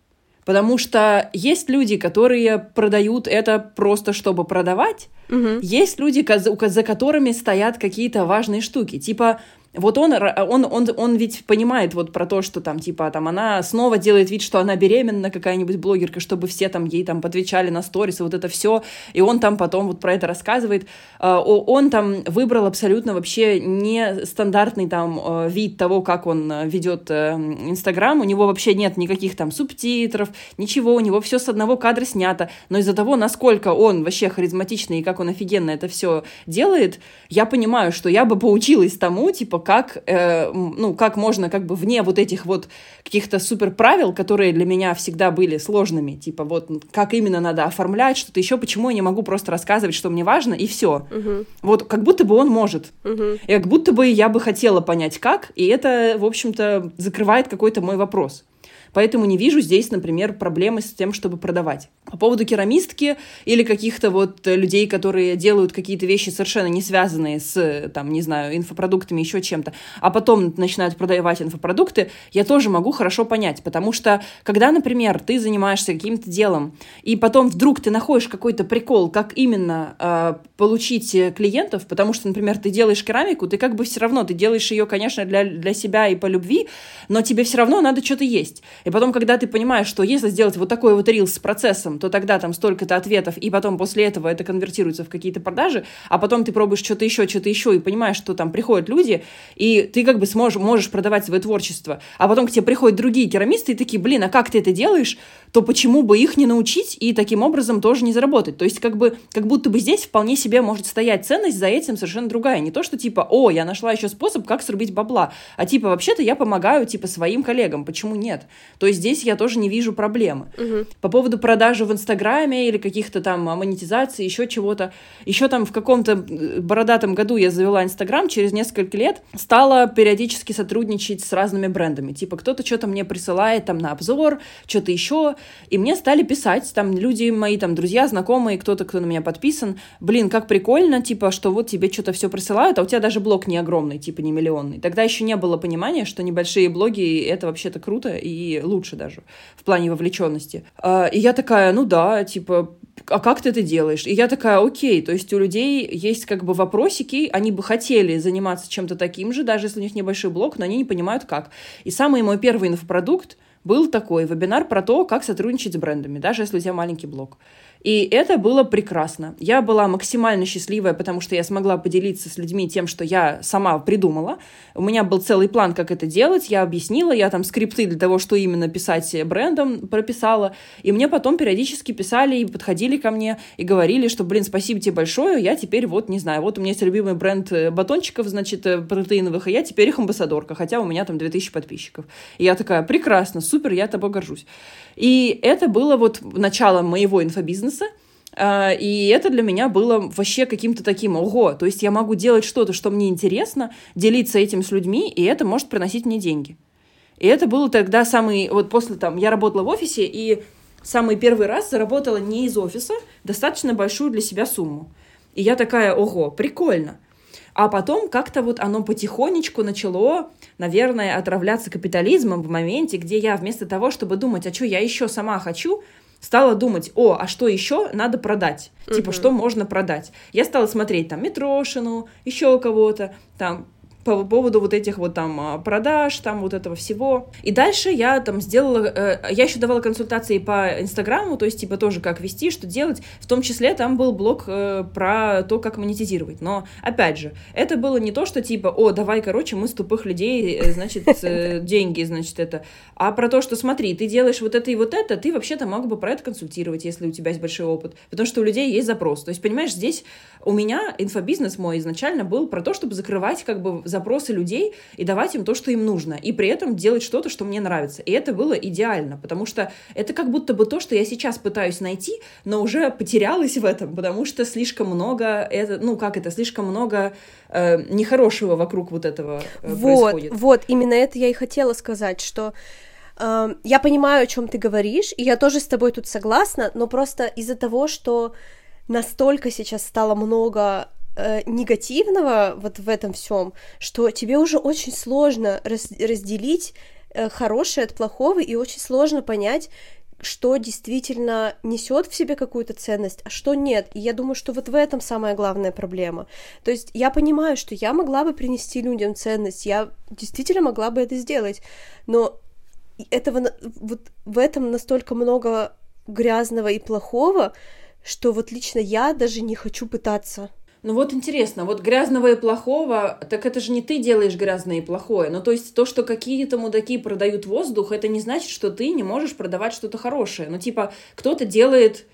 Потому что есть люди, которые продают это просто чтобы продавать, угу. есть люди, за которыми стоят какие-то важные штуки. Типа, вот он, он, он, он ведь понимает вот про то, что там, типа, там, она снова делает вид, что она беременна, какая-нибудь блогерка, чтобы все там ей там подвечали на сторис, и вот это все, и он там потом вот про это рассказывает. А, он там выбрал абсолютно вообще не стандартный там э, вид того, как он э, ведет э, Инстаграм, у него вообще нет никаких там субтитров, ничего, у него все с одного кадра снято, но из-за того, насколько он вообще харизматичный и как он офигенно это все делает, я понимаю, что я бы поучилась тому, типа, как, э, ну, как можно как бы вне вот этих вот каких-то супер правил, которые для меня всегда были сложными, типа вот как именно надо оформлять, что-то еще, почему я не могу просто рассказывать, что мне важно, и все. Угу. Вот как будто бы он может. Угу. И как будто бы я бы хотела понять, как, и это, в общем-то, закрывает какой-то мой вопрос. Поэтому не вижу здесь, например, проблемы с тем, чтобы продавать. По поводу керамистки или каких-то вот людей, которые делают какие-то вещи совершенно не связанные с, там, не знаю, инфопродуктами, еще чем-то, а потом начинают продавать инфопродукты, я тоже могу хорошо понять, потому что, когда, например, ты занимаешься каким-то делом, и потом вдруг ты находишь какой-то прикол, как именно э, получить клиентов, потому что, например, ты делаешь керамику, ты как бы все равно, ты делаешь ее, конечно, для, для себя и по любви, но тебе все равно надо что-то есть. И потом, когда ты понимаешь, что если сделать вот такой вот рил с процессом, то тогда там столько-то ответов, и потом после этого это конвертируется в какие-то продажи, а потом ты пробуешь что-то еще, что-то еще, и понимаешь, что там приходят люди, и ты как бы сможешь, можешь продавать свое творчество, а потом к тебе приходят другие керамисты, и такие, блин, а как ты это делаешь? То почему бы их не научить и таким образом тоже не заработать? То есть как бы, как будто бы здесь вполне себе может стоять ценность за этим совершенно другая. Не то, что типа, о, я нашла еще способ, как срубить бабла, а типа, вообще-то я помогаю типа своим коллегам, почему нет? То здесь я тоже не вижу проблемы. Угу. По поводу продажи в Инстаграме или каких-то там монетизации, еще чего-то. Еще там в каком-то бородатом году я завела Инстаграм, через несколько лет стала периодически сотрудничать с разными брендами. Типа кто-то что-то мне присылает там на обзор, что-то еще, и мне стали писать там люди мои, там друзья, знакомые, кто-то, кто на меня подписан. Блин, как прикольно, типа, что вот тебе что-то все присылают, а у тебя даже блог не огромный, типа не миллионный. Тогда еще не было понимания, что небольшие блоги это вообще-то круто и лучше даже в плане вовлеченности. А, и я такая, ну да, типа, а как ты это делаешь? И я такая, окей, то есть у людей есть как бы вопросики, они бы хотели заниматься чем-то таким же, даже если у них небольшой блог, но они не понимают как. И самый мой первый инфопродукт был такой вебинар про то, как сотрудничать с брендами, даже если у тебя маленький блог. И это было прекрасно. Я была максимально счастливая, потому что я смогла поделиться с людьми тем, что я сама придумала. У меня был целый план, как это делать. Я объяснила, я там скрипты для того, что именно писать брендом прописала. И мне потом периодически писали и подходили ко мне и говорили, что, блин, спасибо тебе большое, я теперь вот, не знаю, вот у меня есть любимый бренд э, батончиков, значит, э, протеиновых, и я теперь их амбассадорка, хотя у меня там 2000 подписчиков. И я такая, прекрасно, супер я тобой горжусь. И это было вот начало моего инфобизнеса, а, и это для меня было вообще каким-то таким, ого, то есть я могу делать что-то, что мне интересно, делиться этим с людьми, и это может приносить мне деньги. И это было тогда самый, вот после там, я работала в офисе, и самый первый раз заработала не из офиса достаточно большую для себя сумму. И я такая, ого, прикольно. А потом как-то вот оно потихонечку начало, наверное, отравляться капитализмом в моменте, где я вместо того, чтобы думать, а что я еще сама хочу, стала думать, о, а что еще надо продать? Uh-huh. Типа, что можно продать? Я стала смотреть там Митрошину, еще кого-то, там по поводу вот этих вот там а, продаж, там вот этого всего. И дальше я там сделала, э, я еще давала консультации по Инстаграму, то есть типа тоже как вести, что делать. В том числе там был блог э, про то, как монетизировать. Но опять же, это было не то, что типа, о, давай, короче, мы с тупых людей, э, значит, деньги, значит, это, а про то, что смотри, ты делаешь вот это и вот это, ты вообще-то мог бы про это консультировать, если у тебя есть большой опыт. Потому что у людей есть запрос. То есть, понимаешь, здесь у меня инфобизнес мой изначально был про то, чтобы закрывать как бы запросы людей и давать им то, что им нужно, и при этом делать что-то, что мне нравится. И это было идеально, потому что это как будто бы то, что я сейчас пытаюсь найти, но уже потерялась в этом, потому что слишком много, это, ну как это, слишком много э, нехорошего вокруг вот этого э, вот, происходит. Вот, именно это я и хотела сказать, что э, я понимаю, о чем ты говоришь, и я тоже с тобой тут согласна, но просто из-за того, что настолько сейчас стало много э, негативного вот в этом всем, что тебе уже очень сложно раз, разделить э, хорошее от плохого, и очень сложно понять, что действительно несет в себе какую-то ценность, а что нет. И я думаю, что вот в этом самая главная проблема. То есть я понимаю, что я могла бы принести людям ценность, я действительно могла бы это сделать, но этого вот в этом настолько много грязного и плохого, что вот лично я даже не хочу пытаться. Ну вот интересно, вот грязного и плохого, так это же не ты делаешь грязное и плохое. Ну то есть то, что какие-то мудаки продают воздух, это не значит, что ты не можешь продавать что-то хорошее. Ну типа кто-то делает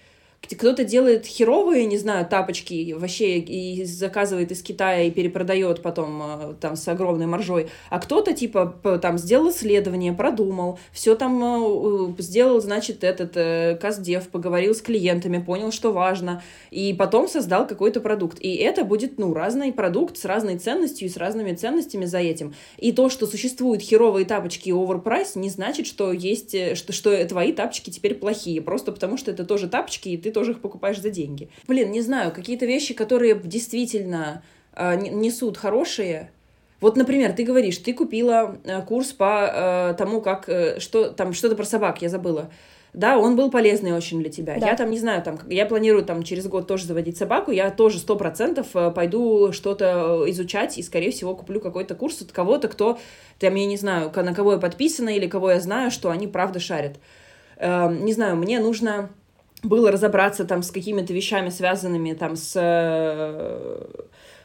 кто-то делает херовые, не знаю, тапочки вообще и заказывает из Китая и перепродает потом э, там с огромной маржой, а кто-то типа там сделал исследование, продумал, все там э, сделал, значит, этот э, Каздев, поговорил с клиентами, понял, что важно, и потом создал какой-то продукт. И это будет, ну, разный продукт с разной ценностью и с разными ценностями за этим. И то, что существуют херовые тапочки и оверпрайс, не значит, что есть, что, что твои тапочки теперь плохие, просто потому что это тоже тапочки, и ты тоже их покупаешь за деньги. Блин, не знаю, какие-то вещи, которые действительно э, несут хорошие. Вот, например, ты говоришь, ты купила э, курс по э, тому, как э, что там что-то про собак, я забыла. Да, он был полезный очень для тебя. Да. Я там не знаю, там я планирую там через год тоже заводить собаку, я тоже сто процентов э, пойду что-то изучать и, скорее всего, куплю какой-то курс от кого-то, кто там я не знаю, на кого я подписана или кого я знаю, что они правда шарят. Э, не знаю, мне нужно было разобраться там с какими-то вещами, связанными там с... Э,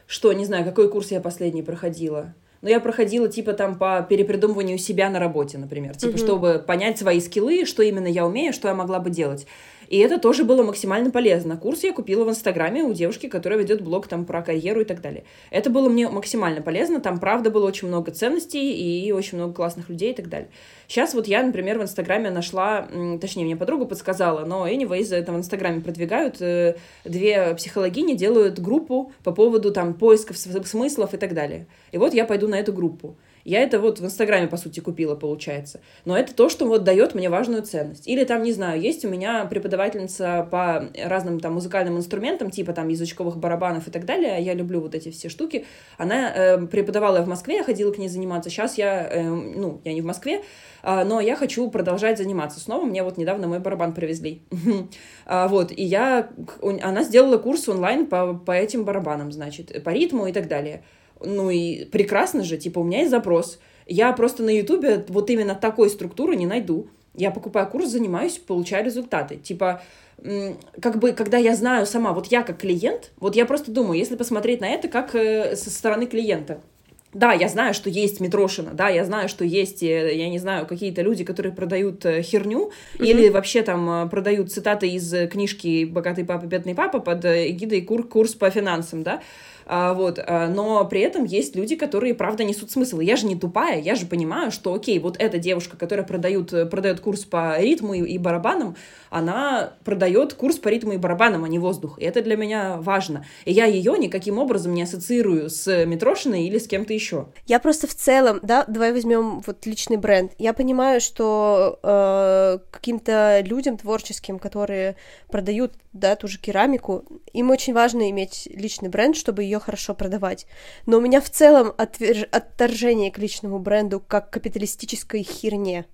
что, не знаю, какой курс я последний проходила. Но я проходила типа там по перепридумыванию себя на работе, например. Типа, mm-hmm. чтобы понять свои скиллы, что именно я умею, что я могла бы делать. И это тоже было максимально полезно. Курс я купила в Инстаграме у девушки, которая ведет блог там про карьеру и так далее. Это было мне максимально полезно. Там, правда, было очень много ценностей и очень много классных людей и так далее. Сейчас вот я, например, в Инстаграме нашла, точнее, мне подруга подсказала, но anyways, это в Инстаграме продвигают, э, две психологини делают группу по поводу там поисков смыслов и так далее. И вот я пойду на эту группу. Я это вот в Инстаграме, по сути, купила, получается. Но это то, что вот дает мне важную ценность. Или там, не знаю, есть у меня преподавательница по разным там музыкальным инструментам, типа там язычковых барабанов и так далее. Я люблю вот эти все штуки. Она э, преподавала в Москве, я ходила к ней заниматься. Сейчас я, э, ну, я не в Москве, э, но я хочу продолжать заниматься снова. Мне вот недавно мой барабан привезли. а, вот, и я, она сделала курс онлайн по, по этим барабанам, значит, по ритму и так далее. Ну и прекрасно же, типа, у меня есть запрос. Я просто на Ютубе вот именно такой структуры не найду. Я покупаю курс, занимаюсь, получаю результаты. Типа, как бы, когда я знаю сама, вот я как клиент, вот я просто думаю, если посмотреть на это как э, со стороны клиента, да, я знаю, что есть Митрошина, да, я знаю, что есть, э, я не знаю, какие-то люди, которые продают э, херню mm-hmm. или вообще там продают цитаты из книжки «Богатый папа, бедный папа» под эгидой кур курс по финансам, да, А, вот, а, но при этом есть люди, которые, правда, несут смысл. Я же не тупая, я же понимаю, что, окей, вот эта девушка, которая продает, продает курс по ритму и, и барабанам, она продает курс по ритму и барабанам, а не воздух. И это для меня важно. И я ее никаким образом не ассоциирую с Митрошиной или с кем-то еще. Я просто в целом, да, давай возьмем вот личный бренд. Я понимаю, что э, каким-то людям творческим, которые продают, да, ту же керамику, им очень важно иметь личный бренд, чтобы ее хорошо продавать. Но у меня в целом отверж... отторжение к личному бренду как капиталистической херне.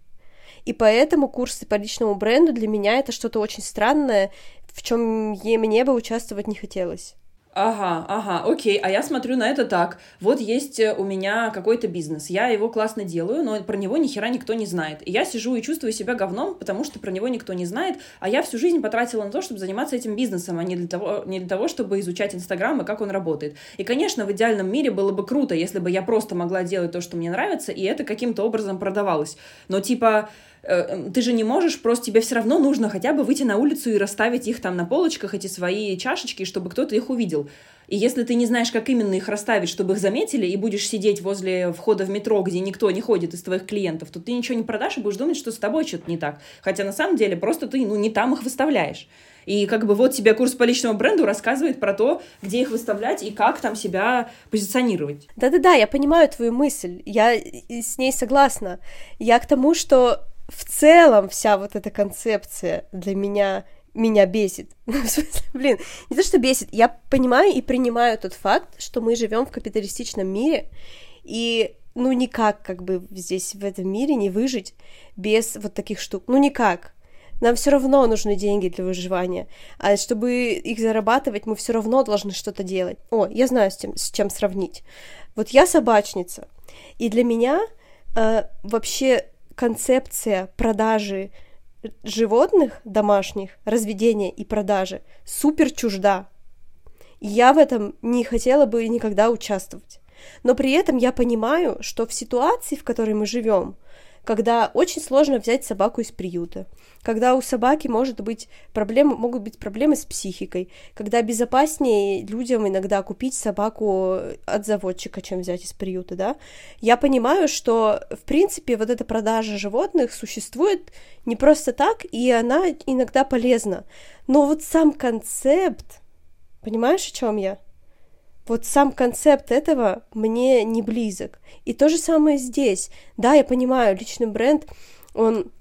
И поэтому курсы по личному бренду для меня это что-то очень странное, в чем мне бы участвовать не хотелось. Ага, ага, окей, а я смотрю на это так. Вот есть э, у меня какой-то бизнес, я его классно делаю, но про него ни хера никто не знает. И я сижу и чувствую себя говном, потому что про него никто не знает, а я всю жизнь потратила на то, чтобы заниматься этим бизнесом, а не для того, не для того чтобы изучать Инстаграм и как он работает. И, конечно, в идеальном мире было бы круто, если бы я просто могла делать то, что мне нравится, и это каким-то образом продавалось. Но типа ты же не можешь, просто тебе все равно нужно хотя бы выйти на улицу и расставить их там на полочках, эти свои чашечки, чтобы кто-то их увидел. И если ты не знаешь, как именно их расставить, чтобы их заметили, и будешь сидеть возле входа в метро, где никто не ходит из твоих клиентов, то ты ничего не продашь и будешь думать, что с тобой что-то не так. Хотя на самом деле просто ты ну, не там их выставляешь. И как бы вот тебе курс по личному бренду рассказывает про то, где их выставлять и как там себя позиционировать. Да-да-да, я понимаю твою мысль, я с ней согласна. Я к тому, что в целом вся вот эта концепция для меня меня бесит. Ну, в смысле, блин, не то, что бесит, я понимаю и принимаю тот факт, что мы живем в капиталистичном мире, и ну никак как бы здесь в этом мире не выжить без вот таких штук. Ну никак. Нам все равно нужны деньги для выживания, а чтобы их зарабатывать, мы все равно должны что-то делать. О, я знаю, с, тем, с чем сравнить. Вот я собачница, и для меня э, вообще концепция продажи животных домашних, разведения и продажи супер чужда. я в этом не хотела бы никогда участвовать. Но при этом я понимаю, что в ситуации, в которой мы живем, когда очень сложно взять собаку из приюта, когда у собаки может быть проблемы, могут быть проблемы с психикой, когда безопаснее людям иногда купить собаку от заводчика, чем взять из приюта, да, я понимаю, что, в принципе, вот эта продажа животных существует не просто так, и она иногда полезна. Но вот сам концепт, понимаешь, о чем я? вот сам концепт этого мне не близок. И то же самое здесь. Да, я понимаю, личный бренд, он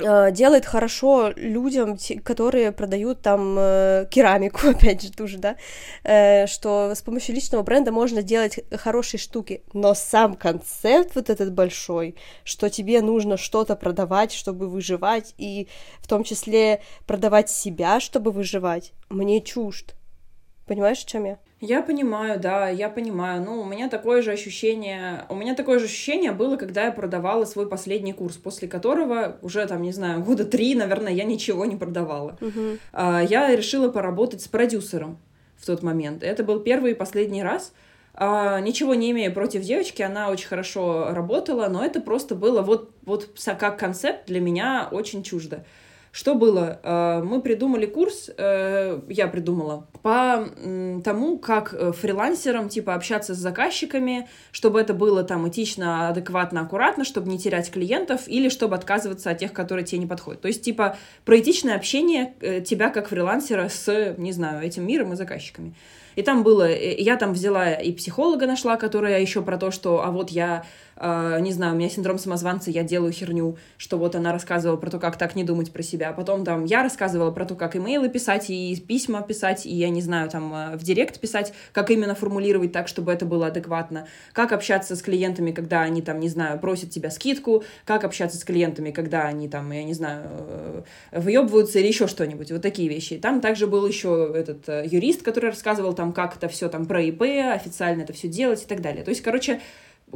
делает хорошо людям, которые продают там э, керамику, опять же, ту же, да, э, что с помощью личного бренда можно делать хорошие штуки, но сам концепт вот этот большой, что тебе нужно что-то продавать, чтобы выживать, и в том числе продавать себя, чтобы выживать, мне чужд. Понимаешь, о чем я? Я понимаю, да, я понимаю. Ну, у меня такое же ощущение, у меня такое же ощущение было, когда я продавала свой последний курс, после которого уже там, не знаю, года три, наверное, я ничего не продавала. Uh-huh. Я решила поработать с продюсером в тот момент. Это был первый и последний раз. А, ничего не имея против девочки, она очень хорошо работала, но это просто было вот, вот как концепт для меня очень чуждо. Что было? Э, мы придумали курс, э, я придумала, по тому, как э, фрилансерам, типа, общаться с заказчиками, чтобы это было там этично, адекватно, аккуратно, чтобы не терять клиентов или чтобы отказываться от тех, которые тебе не подходят. То есть, типа, про этичное общение тебя как фрилансера с, не знаю, этим миром и заказчиками. И там было, я там взяла и психолога нашла, которая еще про то, что, а вот я Uh, не знаю, у меня синдром самозванца, я делаю херню, что вот она рассказывала про то, как так не думать про себя. Потом там я рассказывала про то, как имейлы писать, и письма писать, и я не знаю, там э, в директ писать, как именно формулировать так, чтобы это было адекватно. Как общаться с клиентами, когда они там, не знаю, просят тебя скидку, как общаться с клиентами, когда они там, я не знаю, э, выебываются или еще что-нибудь. Вот такие вещи. Там также был еще этот э, юрист, который рассказывал там, как это все там про ИП, официально это все делать и так далее. То есть, короче,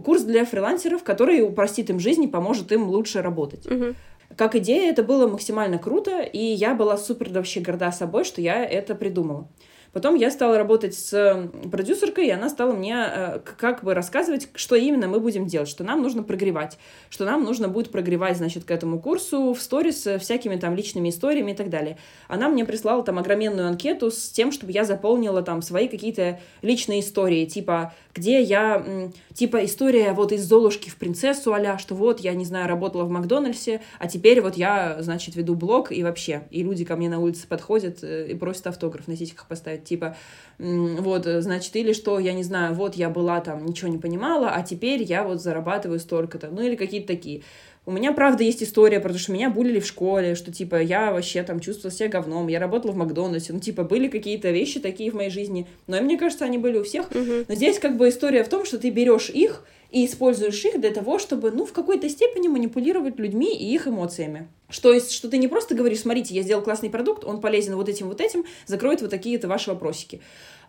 курс для фрилансеров, который упростит им жизнь и поможет им лучше работать. Угу. Как идея, это было максимально круто, и я была супер вообще горда собой, что я это придумала. Потом я стала работать с продюсеркой, и она стала мне э, как бы рассказывать, что именно мы будем делать, что нам нужно прогревать, что нам нужно будет прогревать, значит, к этому курсу в сторис всякими там личными историями и так далее. Она мне прислала там огроменную анкету с тем, чтобы я заполнила там свои какие-то личные истории, типа, где я, типа, история вот из Золушки в принцессу а что вот я, не знаю, работала в Макдональдсе, а теперь вот я, значит, веду блог и вообще, и люди ко мне на улице подходят э, и просят автограф на сиськах поставить типа, вот, значит, или что, я не знаю, вот я была там, ничего не понимала, а теперь я вот зарабатываю столько-то, ну или какие-то такие. У меня, правда, есть история, потому что меня булили в школе, что, типа, я вообще там чувствовала себя говном, я работала в Макдональдсе, ну, типа, были какие-то вещи такие в моей жизни, но мне кажется, они были у всех. Но здесь как бы история в том, что ты берешь их и используешь их для того, чтобы, ну, в какой-то степени манипулировать людьми и их эмоциями. Что есть, что ты не просто говоришь, смотрите, я сделал классный продукт, он полезен вот этим, вот этим, закроет вот такие-то ваши вопросики.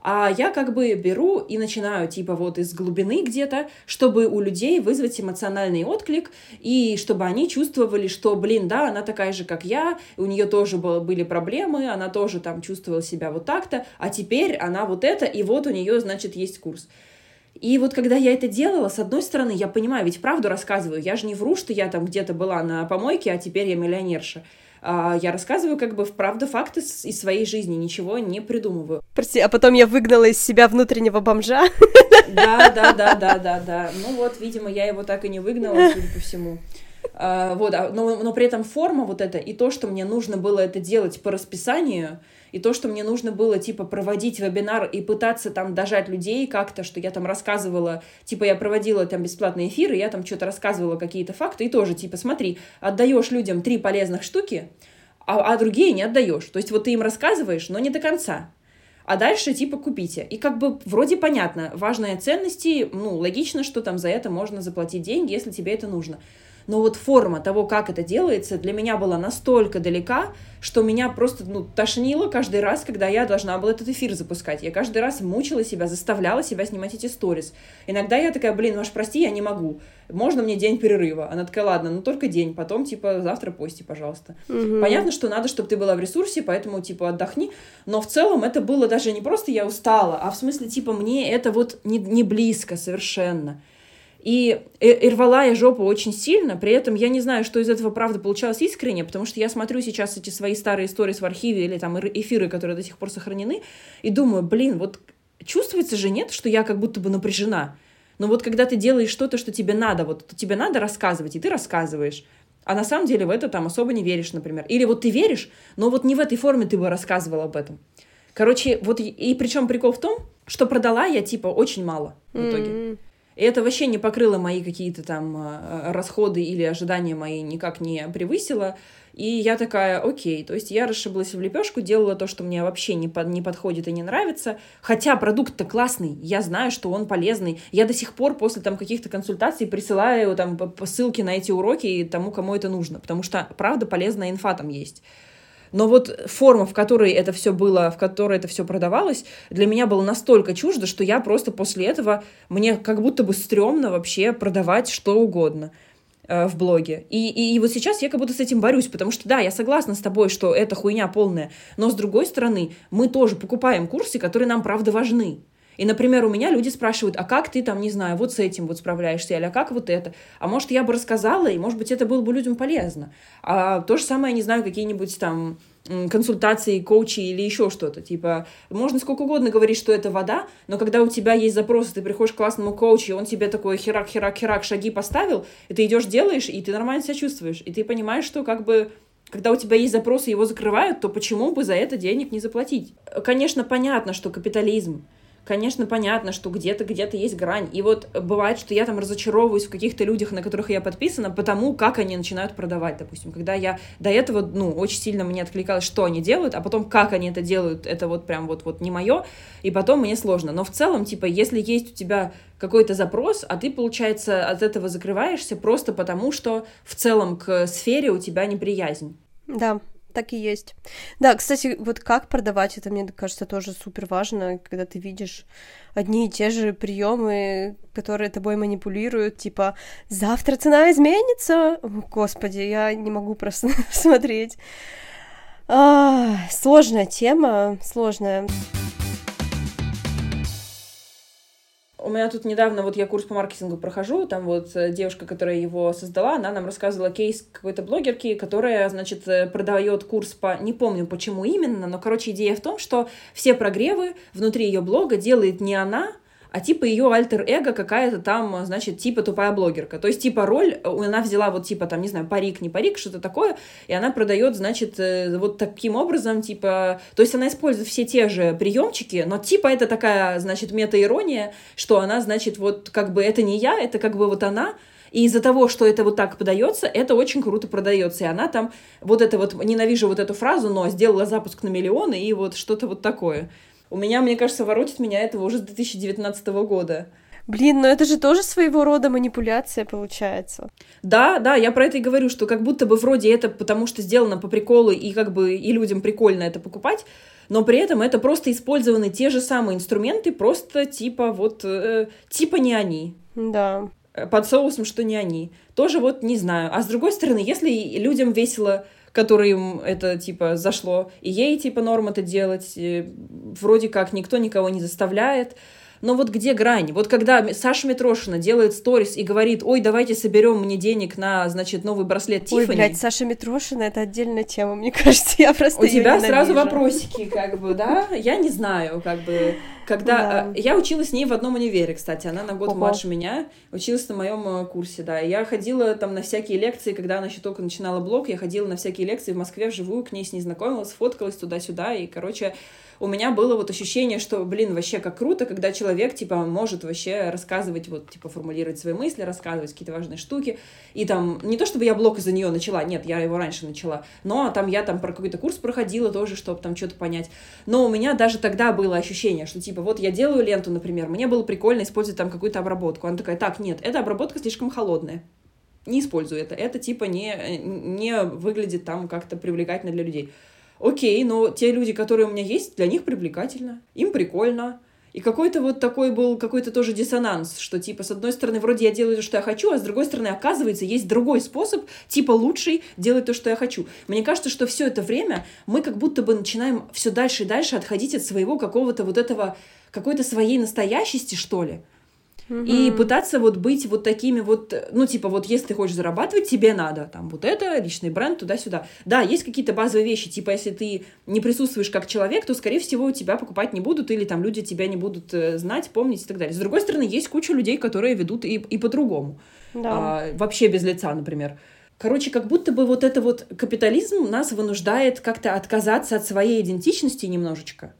А я как бы беру и начинаю, типа, вот из глубины где-то, чтобы у людей вызвать эмоциональный отклик, и чтобы они чувствовали, что, блин, да, она такая же, как я, у нее тоже было, были проблемы, она тоже там чувствовала себя вот так-то, а теперь она вот это, и вот у нее, значит, есть курс. И вот когда я это делала, с одной стороны, я понимаю, ведь правду рассказываю, я же не вру, что я там где-то была на помойке, а теперь я миллионерша. А, я рассказываю как бы в правда факты из своей жизни, ничего не придумываю. Прости, а потом я выгнала из себя внутреннего бомжа? Да, да, да, да, да, да. Ну вот, видимо, я его так и не выгнала, судя по всему. А, вот, а, но, но при этом форма вот эта и то, что мне нужно было это делать по расписанию, и то, что мне нужно было, типа, проводить вебинар и пытаться там дожать людей как-то, что я там рассказывала, типа, я проводила там бесплатные эфиры, я там что-то рассказывала, какие-то факты, и тоже, типа, смотри, отдаешь людям три полезных штуки, а, а другие не отдаешь. То есть вот ты им рассказываешь, но не до конца. А дальше типа купите. И как бы вроде понятно, важные ценности, ну, логично, что там за это можно заплатить деньги, если тебе это нужно но вот форма того, как это делается, для меня была настолько далека, что меня просто ну, тошнило каждый раз, когда я должна была этот эфир запускать. Я каждый раз мучила себя, заставляла себя снимать эти сторис. Иногда я такая, блин, Маш, прости, я не могу. Можно мне день перерыва? Она такая, ладно, ну только день, потом, типа, завтра пости, пожалуйста. Угу. Понятно, что надо, чтобы ты была в ресурсе, поэтому, типа, отдохни. Но в целом это было даже не просто я устала, а в смысле, типа, мне это вот не, не близко совершенно. И, и, рвала я жопу очень сильно, при этом я не знаю, что из этого правда получалось искренне, потому что я смотрю сейчас эти свои старые истории в архиве или там эфиры, которые до сих пор сохранены, и думаю, блин, вот чувствуется же нет, что я как будто бы напряжена. Но вот когда ты делаешь что-то, что тебе надо, вот тебе надо рассказывать, и ты рассказываешь, а на самом деле в это там особо не веришь, например. Или вот ты веришь, но вот не в этой форме ты бы рассказывал об этом. Короче, вот и, и причем прикол в том, что продала я типа очень мало в итоге. Mm-hmm. И это вообще не покрыло мои какие-то там э, расходы или ожидания мои никак не превысило. И я такая, окей, то есть я расшиблась в лепешку, делала то, что мне вообще не, под, не подходит и не нравится, хотя продукт-то классный, я знаю, что он полезный. Я до сих пор после там каких-то консультаций присылаю там ссылки на эти уроки тому, кому это нужно, потому что, правда, полезная инфа там есть. Но вот форма, в которой это все было, в которой это все продавалось, для меня было настолько чуждо, что я просто после этого, мне как будто бы стрёмно вообще продавать что угодно э, в блоге. И, и, и вот сейчас я как будто с этим борюсь, потому что да, я согласна с тобой, что это хуйня полная, но с другой стороны, мы тоже покупаем курсы, которые нам правда важны. И, например, у меня люди спрашивают, а как ты там, не знаю, вот с этим вот справляешься, или а как вот это? А может, я бы рассказала, и, может быть, это было бы людям полезно. А то же самое, не знаю, какие-нибудь там консультации, коучи или еще что-то. Типа, можно сколько угодно говорить, что это вода, но когда у тебя есть запрос, ты приходишь к классному коучу, и он тебе такой херак, херак, херак, шаги поставил, и ты идешь, делаешь, и ты нормально себя чувствуешь. И ты понимаешь, что как бы когда у тебя есть запрос, и его закрывают, то почему бы за это денег не заплатить? Конечно, понятно, что капитализм конечно, понятно, что где-то где-то есть грань. И вот бывает, что я там разочаровываюсь в каких-то людях, на которых я подписана, потому как они начинают продавать, допустим. Когда я до этого, ну, очень сильно мне откликалось, что они делают, а потом как они это делают, это вот прям вот, вот не мое, и потом мне сложно. Но в целом, типа, если есть у тебя какой-то запрос, а ты, получается, от этого закрываешься просто потому, что в целом к сфере у тебя неприязнь. Да, так и есть. Да, кстати, вот как продавать, это, мне кажется, тоже супер важно, когда ты видишь одни и те же приемы, которые тобой манипулируют, типа завтра цена изменится. О, господи, я не могу просто смотреть. А, сложная тема, сложная. Меня тут недавно, вот я курс по маркетингу прохожу, там вот э, девушка, которая его создала, она нам рассказывала кейс какой-то блогерки, которая, значит, э, продает курс по, не помню почему именно, но, короче, идея в том, что все прогревы внутри ее блога делает не она, а типа ее альтер-эго какая-то там, значит, типа тупая блогерка. То есть, типа, роль, она взяла вот, типа, там, не знаю, парик, не парик, что-то такое, и она продает, значит, э, вот таким образом, типа, то есть она использует все те же приемчики, но типа это такая, значит, мета-ирония, что она, значит, вот как бы это не я, это как бы вот она, и из-за того, что это вот так подается, это очень круто продается. И она там вот это вот, ненавижу вот эту фразу, но сделала запуск на миллионы и вот что-то вот такое. У меня, мне кажется, воротит меня этого уже с 2019 года. Блин, но это же тоже своего рода манипуляция получается. Да, да, я про это и говорю, что как будто бы вроде это потому что сделано по приколу, и как бы и людям прикольно это покупать, но при этом это просто использованы те же самые инструменты, просто типа вот, э, типа не они. Да. Под соусом, что не они. Тоже вот не знаю. А с другой стороны, если людям весело которым это, типа, зашло. И ей, типа, норм это делать. Вроде как никто никого не заставляет. Но вот где грань? Вот когда Саша Митрошина делает сторис и говорит, ой, давайте соберем мне денег на, значит, новый браслет Тиффани. Ой, блядь, Саша Митрошина — это отдельная тема, мне кажется, я просто У тебя ненавижу. сразу вопросики, как бы, да? Я не знаю, как бы... Когда да. Э, я училась с ней в одном универе, кстати, она на год Ого. младше меня, училась на моем э, курсе, да. Я ходила там на всякие лекции, когда она еще только начинала блог, я ходила на всякие лекции в Москве вживую, к ней с ней знакомилась, фоткалась туда-сюда, и, короче, у меня было вот ощущение, что, блин, вообще как круто, когда человек, типа, может вообще рассказывать, вот, типа, формулировать свои мысли, рассказывать какие-то важные штуки. И там, не то чтобы я блог из-за нее начала, нет, я его раньше начала, но там я там про какой-то курс проходила тоже, чтобы там что-то понять. Но у меня даже тогда было ощущение, что, типа, вот я делаю ленту, например, мне было прикольно использовать там какую-то обработку. Она такая, так, нет, эта обработка слишком холодная не использую это. Это типа не, не выглядит там как-то привлекательно для людей. Окей, но те люди, которые у меня есть, для них привлекательно, им прикольно. И какой-то вот такой был какой-то тоже диссонанс, что типа с одной стороны вроде я делаю то, что я хочу, а с другой стороны оказывается есть другой способ, типа лучший делать то, что я хочу. Мне кажется, что все это время мы как будто бы начинаем все дальше и дальше отходить от своего какого-то вот этого какой-то своей настоящести, что ли. И пытаться вот быть вот такими вот, ну, типа, вот если ты хочешь зарабатывать, тебе надо там вот это, личный бренд, туда-сюда. Да, есть какие-то базовые вещи, типа, если ты не присутствуешь как человек, то, скорее всего, тебя покупать не будут, или там люди тебя не будут э, знать, помнить и так далее. С другой стороны, есть куча людей, которые ведут и, и по-другому. Да. А, вообще без лица, например. Короче, как будто бы вот это вот капитализм нас вынуждает как-то отказаться от своей идентичности немножечко.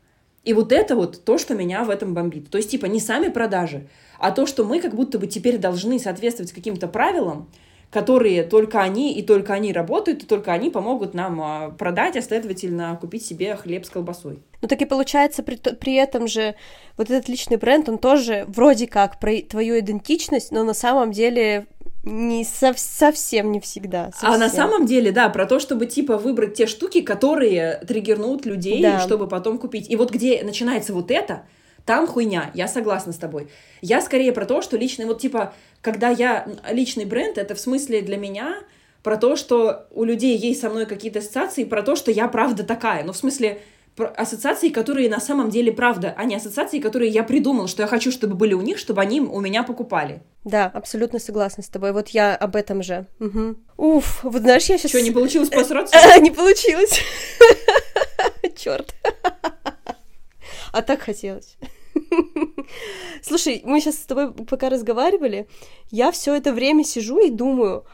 И вот это вот то, что меня в этом бомбит. То есть, типа, не сами продажи, а то, что мы как будто бы теперь должны соответствовать каким-то правилам, которые только они и только они работают, и только они помогут нам а, продать, а следовательно купить себе хлеб с колбасой. Ну так и получается при, при этом же вот этот личный бренд, он тоже вроде как про твою идентичность, но на самом деле не сов совсем не всегда. Совсем. А на самом деле, да, про то, чтобы типа выбрать те штуки, которые триггернут людей, да. чтобы потом купить. И вот где начинается вот это, там хуйня, я согласна с тобой. Я скорее про то, что личный, вот типа, когда я личный бренд, это в смысле для меня про то, что у людей есть со мной какие-то ассоциации, про то, что я правда такая. Ну, в смысле, ассоциации, которые на самом деле правда, а не ассоциации, которые я придумал, что я хочу, чтобы были у них, чтобы они у меня покупали. Да, абсолютно согласна с тобой. Вот я об этом же. Угу. Уф, вот знаешь, я сейчас... Что, не получилось посраться? Не получилось. Черт. А так хотелось. Слушай, мы сейчас с тобой пока разговаривали, я все это время сижу и думаю,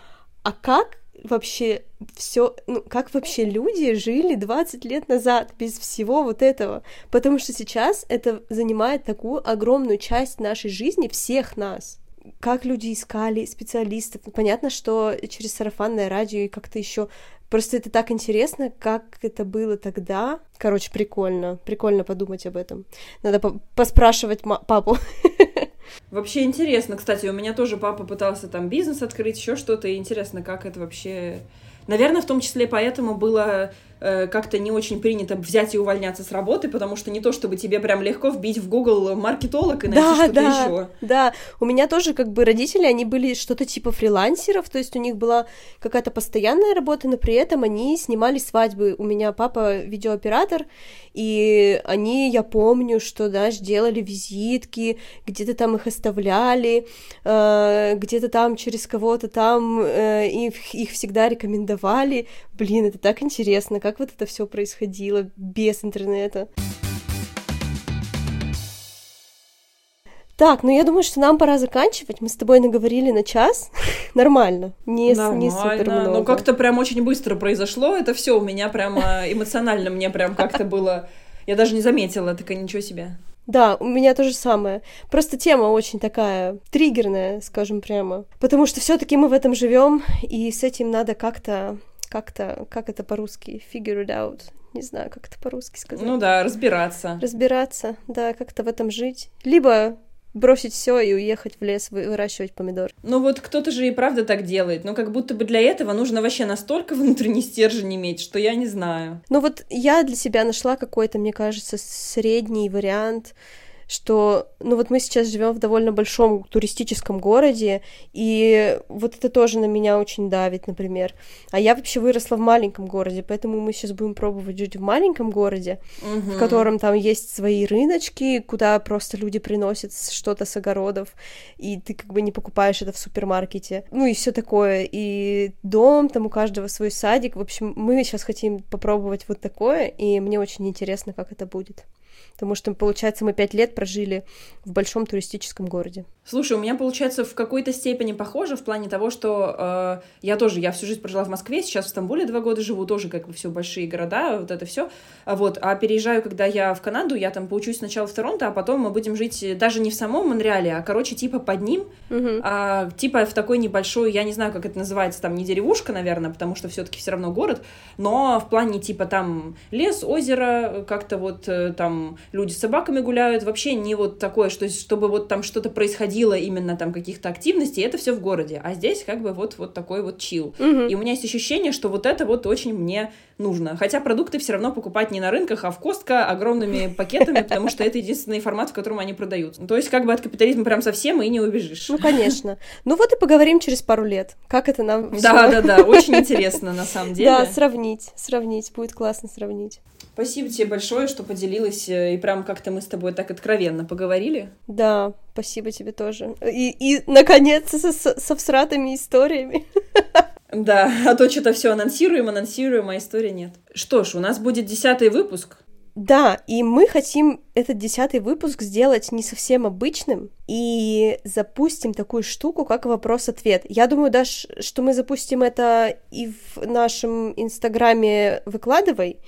а как вообще все, ну, как вообще люди жили 20 лет назад без всего вот этого? Потому что сейчас это занимает такую огромную часть нашей жизни, всех нас. Как люди искали специалистов. Понятно, что через сарафанное радио и как-то еще Просто это так интересно, как это было тогда. Короче, прикольно. Прикольно подумать об этом. Надо по поспрашивать папу. Вообще интересно, кстати, у меня тоже папа пытался там бизнес открыть, еще что-то, и интересно, как это вообще... Наверное, в том числе поэтому было э, как-то не очень принято взять и увольняться с работы, потому что не то, чтобы тебе прям легко вбить в Google маркетолог и найти да, что-то да, еще. Да, у меня тоже как бы родители, они были что-то типа фрилансеров, то есть у них была какая-то постоянная работа, но при этом они снимали свадьбы. У меня папа видеооператор, и они, я помню, что, знаешь, делали визитки, где-то там их оставляли, э, где-то там через кого-то там э, их, их всегда рекомендовали. Блин, это так интересно, как вот это все происходило без интернета. Так, ну я думаю, что нам пора заканчивать. Мы с тобой наговорили на час. Нормально. Не, Нормально. не супер много. Но как-то прям очень быстро произошло. Это все у меня прямо эмоционально мне прям как-то было. Я даже не заметила, такая ничего себе. Да, у меня то же самое. Просто тема очень такая триггерная, скажем прямо. Потому что все-таки мы в этом живем, и с этим надо как-то, как-то, как это по-русски, figure it out. Не знаю, как это по-русски сказать. Ну да, разбираться. Разбираться, да, как-то в этом жить. Либо бросить все и уехать в лес выращивать помидор. Ну вот кто-то же и правда так делает, но как будто бы для этого нужно вообще настолько внутренний стержень иметь, что я не знаю. Ну вот я для себя нашла какой-то, мне кажется, средний вариант что, ну вот мы сейчас живем в довольно большом туристическом городе, и вот это тоже на меня очень давит, например. А я вообще выросла в маленьком городе, поэтому мы сейчас будем пробовать жить в маленьком городе, угу. в котором там есть свои рыночки, куда просто люди приносят что-то с огородов, и ты как бы не покупаешь это в супермаркете. Ну и все такое. И дом, там у каждого свой садик. В общем, мы сейчас хотим попробовать вот такое, и мне очень интересно, как это будет потому что, получается, мы пять лет прожили в большом туристическом городе. Слушай, у меня, получается, в какой-то степени похоже в плане того, что э, я тоже, я всю жизнь прожила в Москве, сейчас в Стамбуле два года живу, тоже как бы все большие города, вот это все. А вот, а переезжаю, когда я в Канаду, я там поучусь сначала в Торонто, а потом мы будем жить даже не в самом Монреале, а, короче, типа под ним, uh-huh. а, типа в такой небольшой, я не знаю, как это называется, там не деревушка, наверное, потому что все-таки все равно город, но в плане типа там лес, озеро, как-то вот э, там люди с собаками гуляют, вообще не вот такое, что чтобы вот там что-то происходило именно там каких-то активностей, это все в городе, а здесь как бы вот вот такой вот чил. Угу. И у меня есть ощущение, что вот это вот очень мне нужно. Хотя продукты все равно покупать не на рынках, а в Костка огромными пакетами, потому что это единственный формат, в котором они продаются. То есть как бы от капитализма прям совсем и не убежишь. Ну, конечно. Ну вот и поговорим через пару лет. Как это нам Да, да, да, очень интересно на самом деле. Да, сравнить, сравнить, будет классно сравнить. Спасибо тебе большое, что поделилась, э, и прям как-то мы с тобой так откровенно поговорили. Да, спасибо тебе тоже. И, и наконец, со, со всратыми историями. Да, а то что-то все анонсируем, анонсируем, а истории нет. Что ж, у нас будет десятый выпуск. Да, и мы хотим этот десятый выпуск сделать не совсем обычным и запустим такую штуку, как вопрос-ответ. Я думаю, даже, что мы запустим это и в нашем инстаграме «Выкладывай»,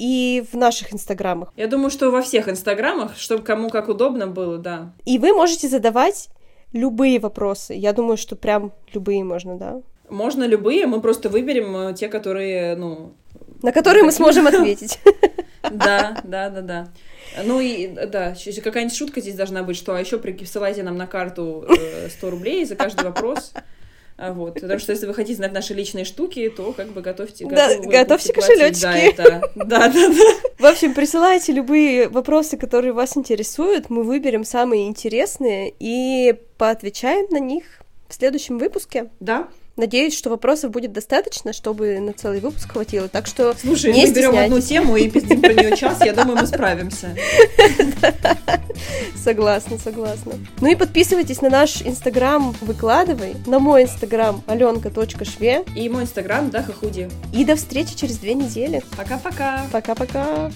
и в наших инстаграмах. Я думаю, что во всех инстаграмах, чтобы кому как удобно было, да. И вы можете задавать любые вопросы. Я думаю, что прям любые можно, да? Можно любые, мы просто выберем э, те, которые, ну... На которые мы сможем ответить. Да, да, да, да. Ну и, да, какая-нибудь шутка здесь должна быть, что а еще присылайте нам на карту 100 э, рублей за каждый вопрос. А вот, потому что если вы хотите знать наши личные штуки, то как бы готовьте, да, готовьте кошелечки. Да, да, да. В общем, присылайте любые вопросы, которые вас интересуют, мы выберем самые интересные и поотвечаем на них в следующем выпуске. Да. Надеюсь, что вопросов будет достаточно, чтобы на целый выпуск хватило. Так что Слушай, не мы берем одну тему и пиздим про нее час, я думаю, мы справимся. Согласна, согласна. Ну и подписывайтесь на наш инстаграм «Выкладывай», на мой инстаграм аленка.шве и мой инстаграм Даха Худи. И до встречи через две недели. Пока-пока. Пока-пока.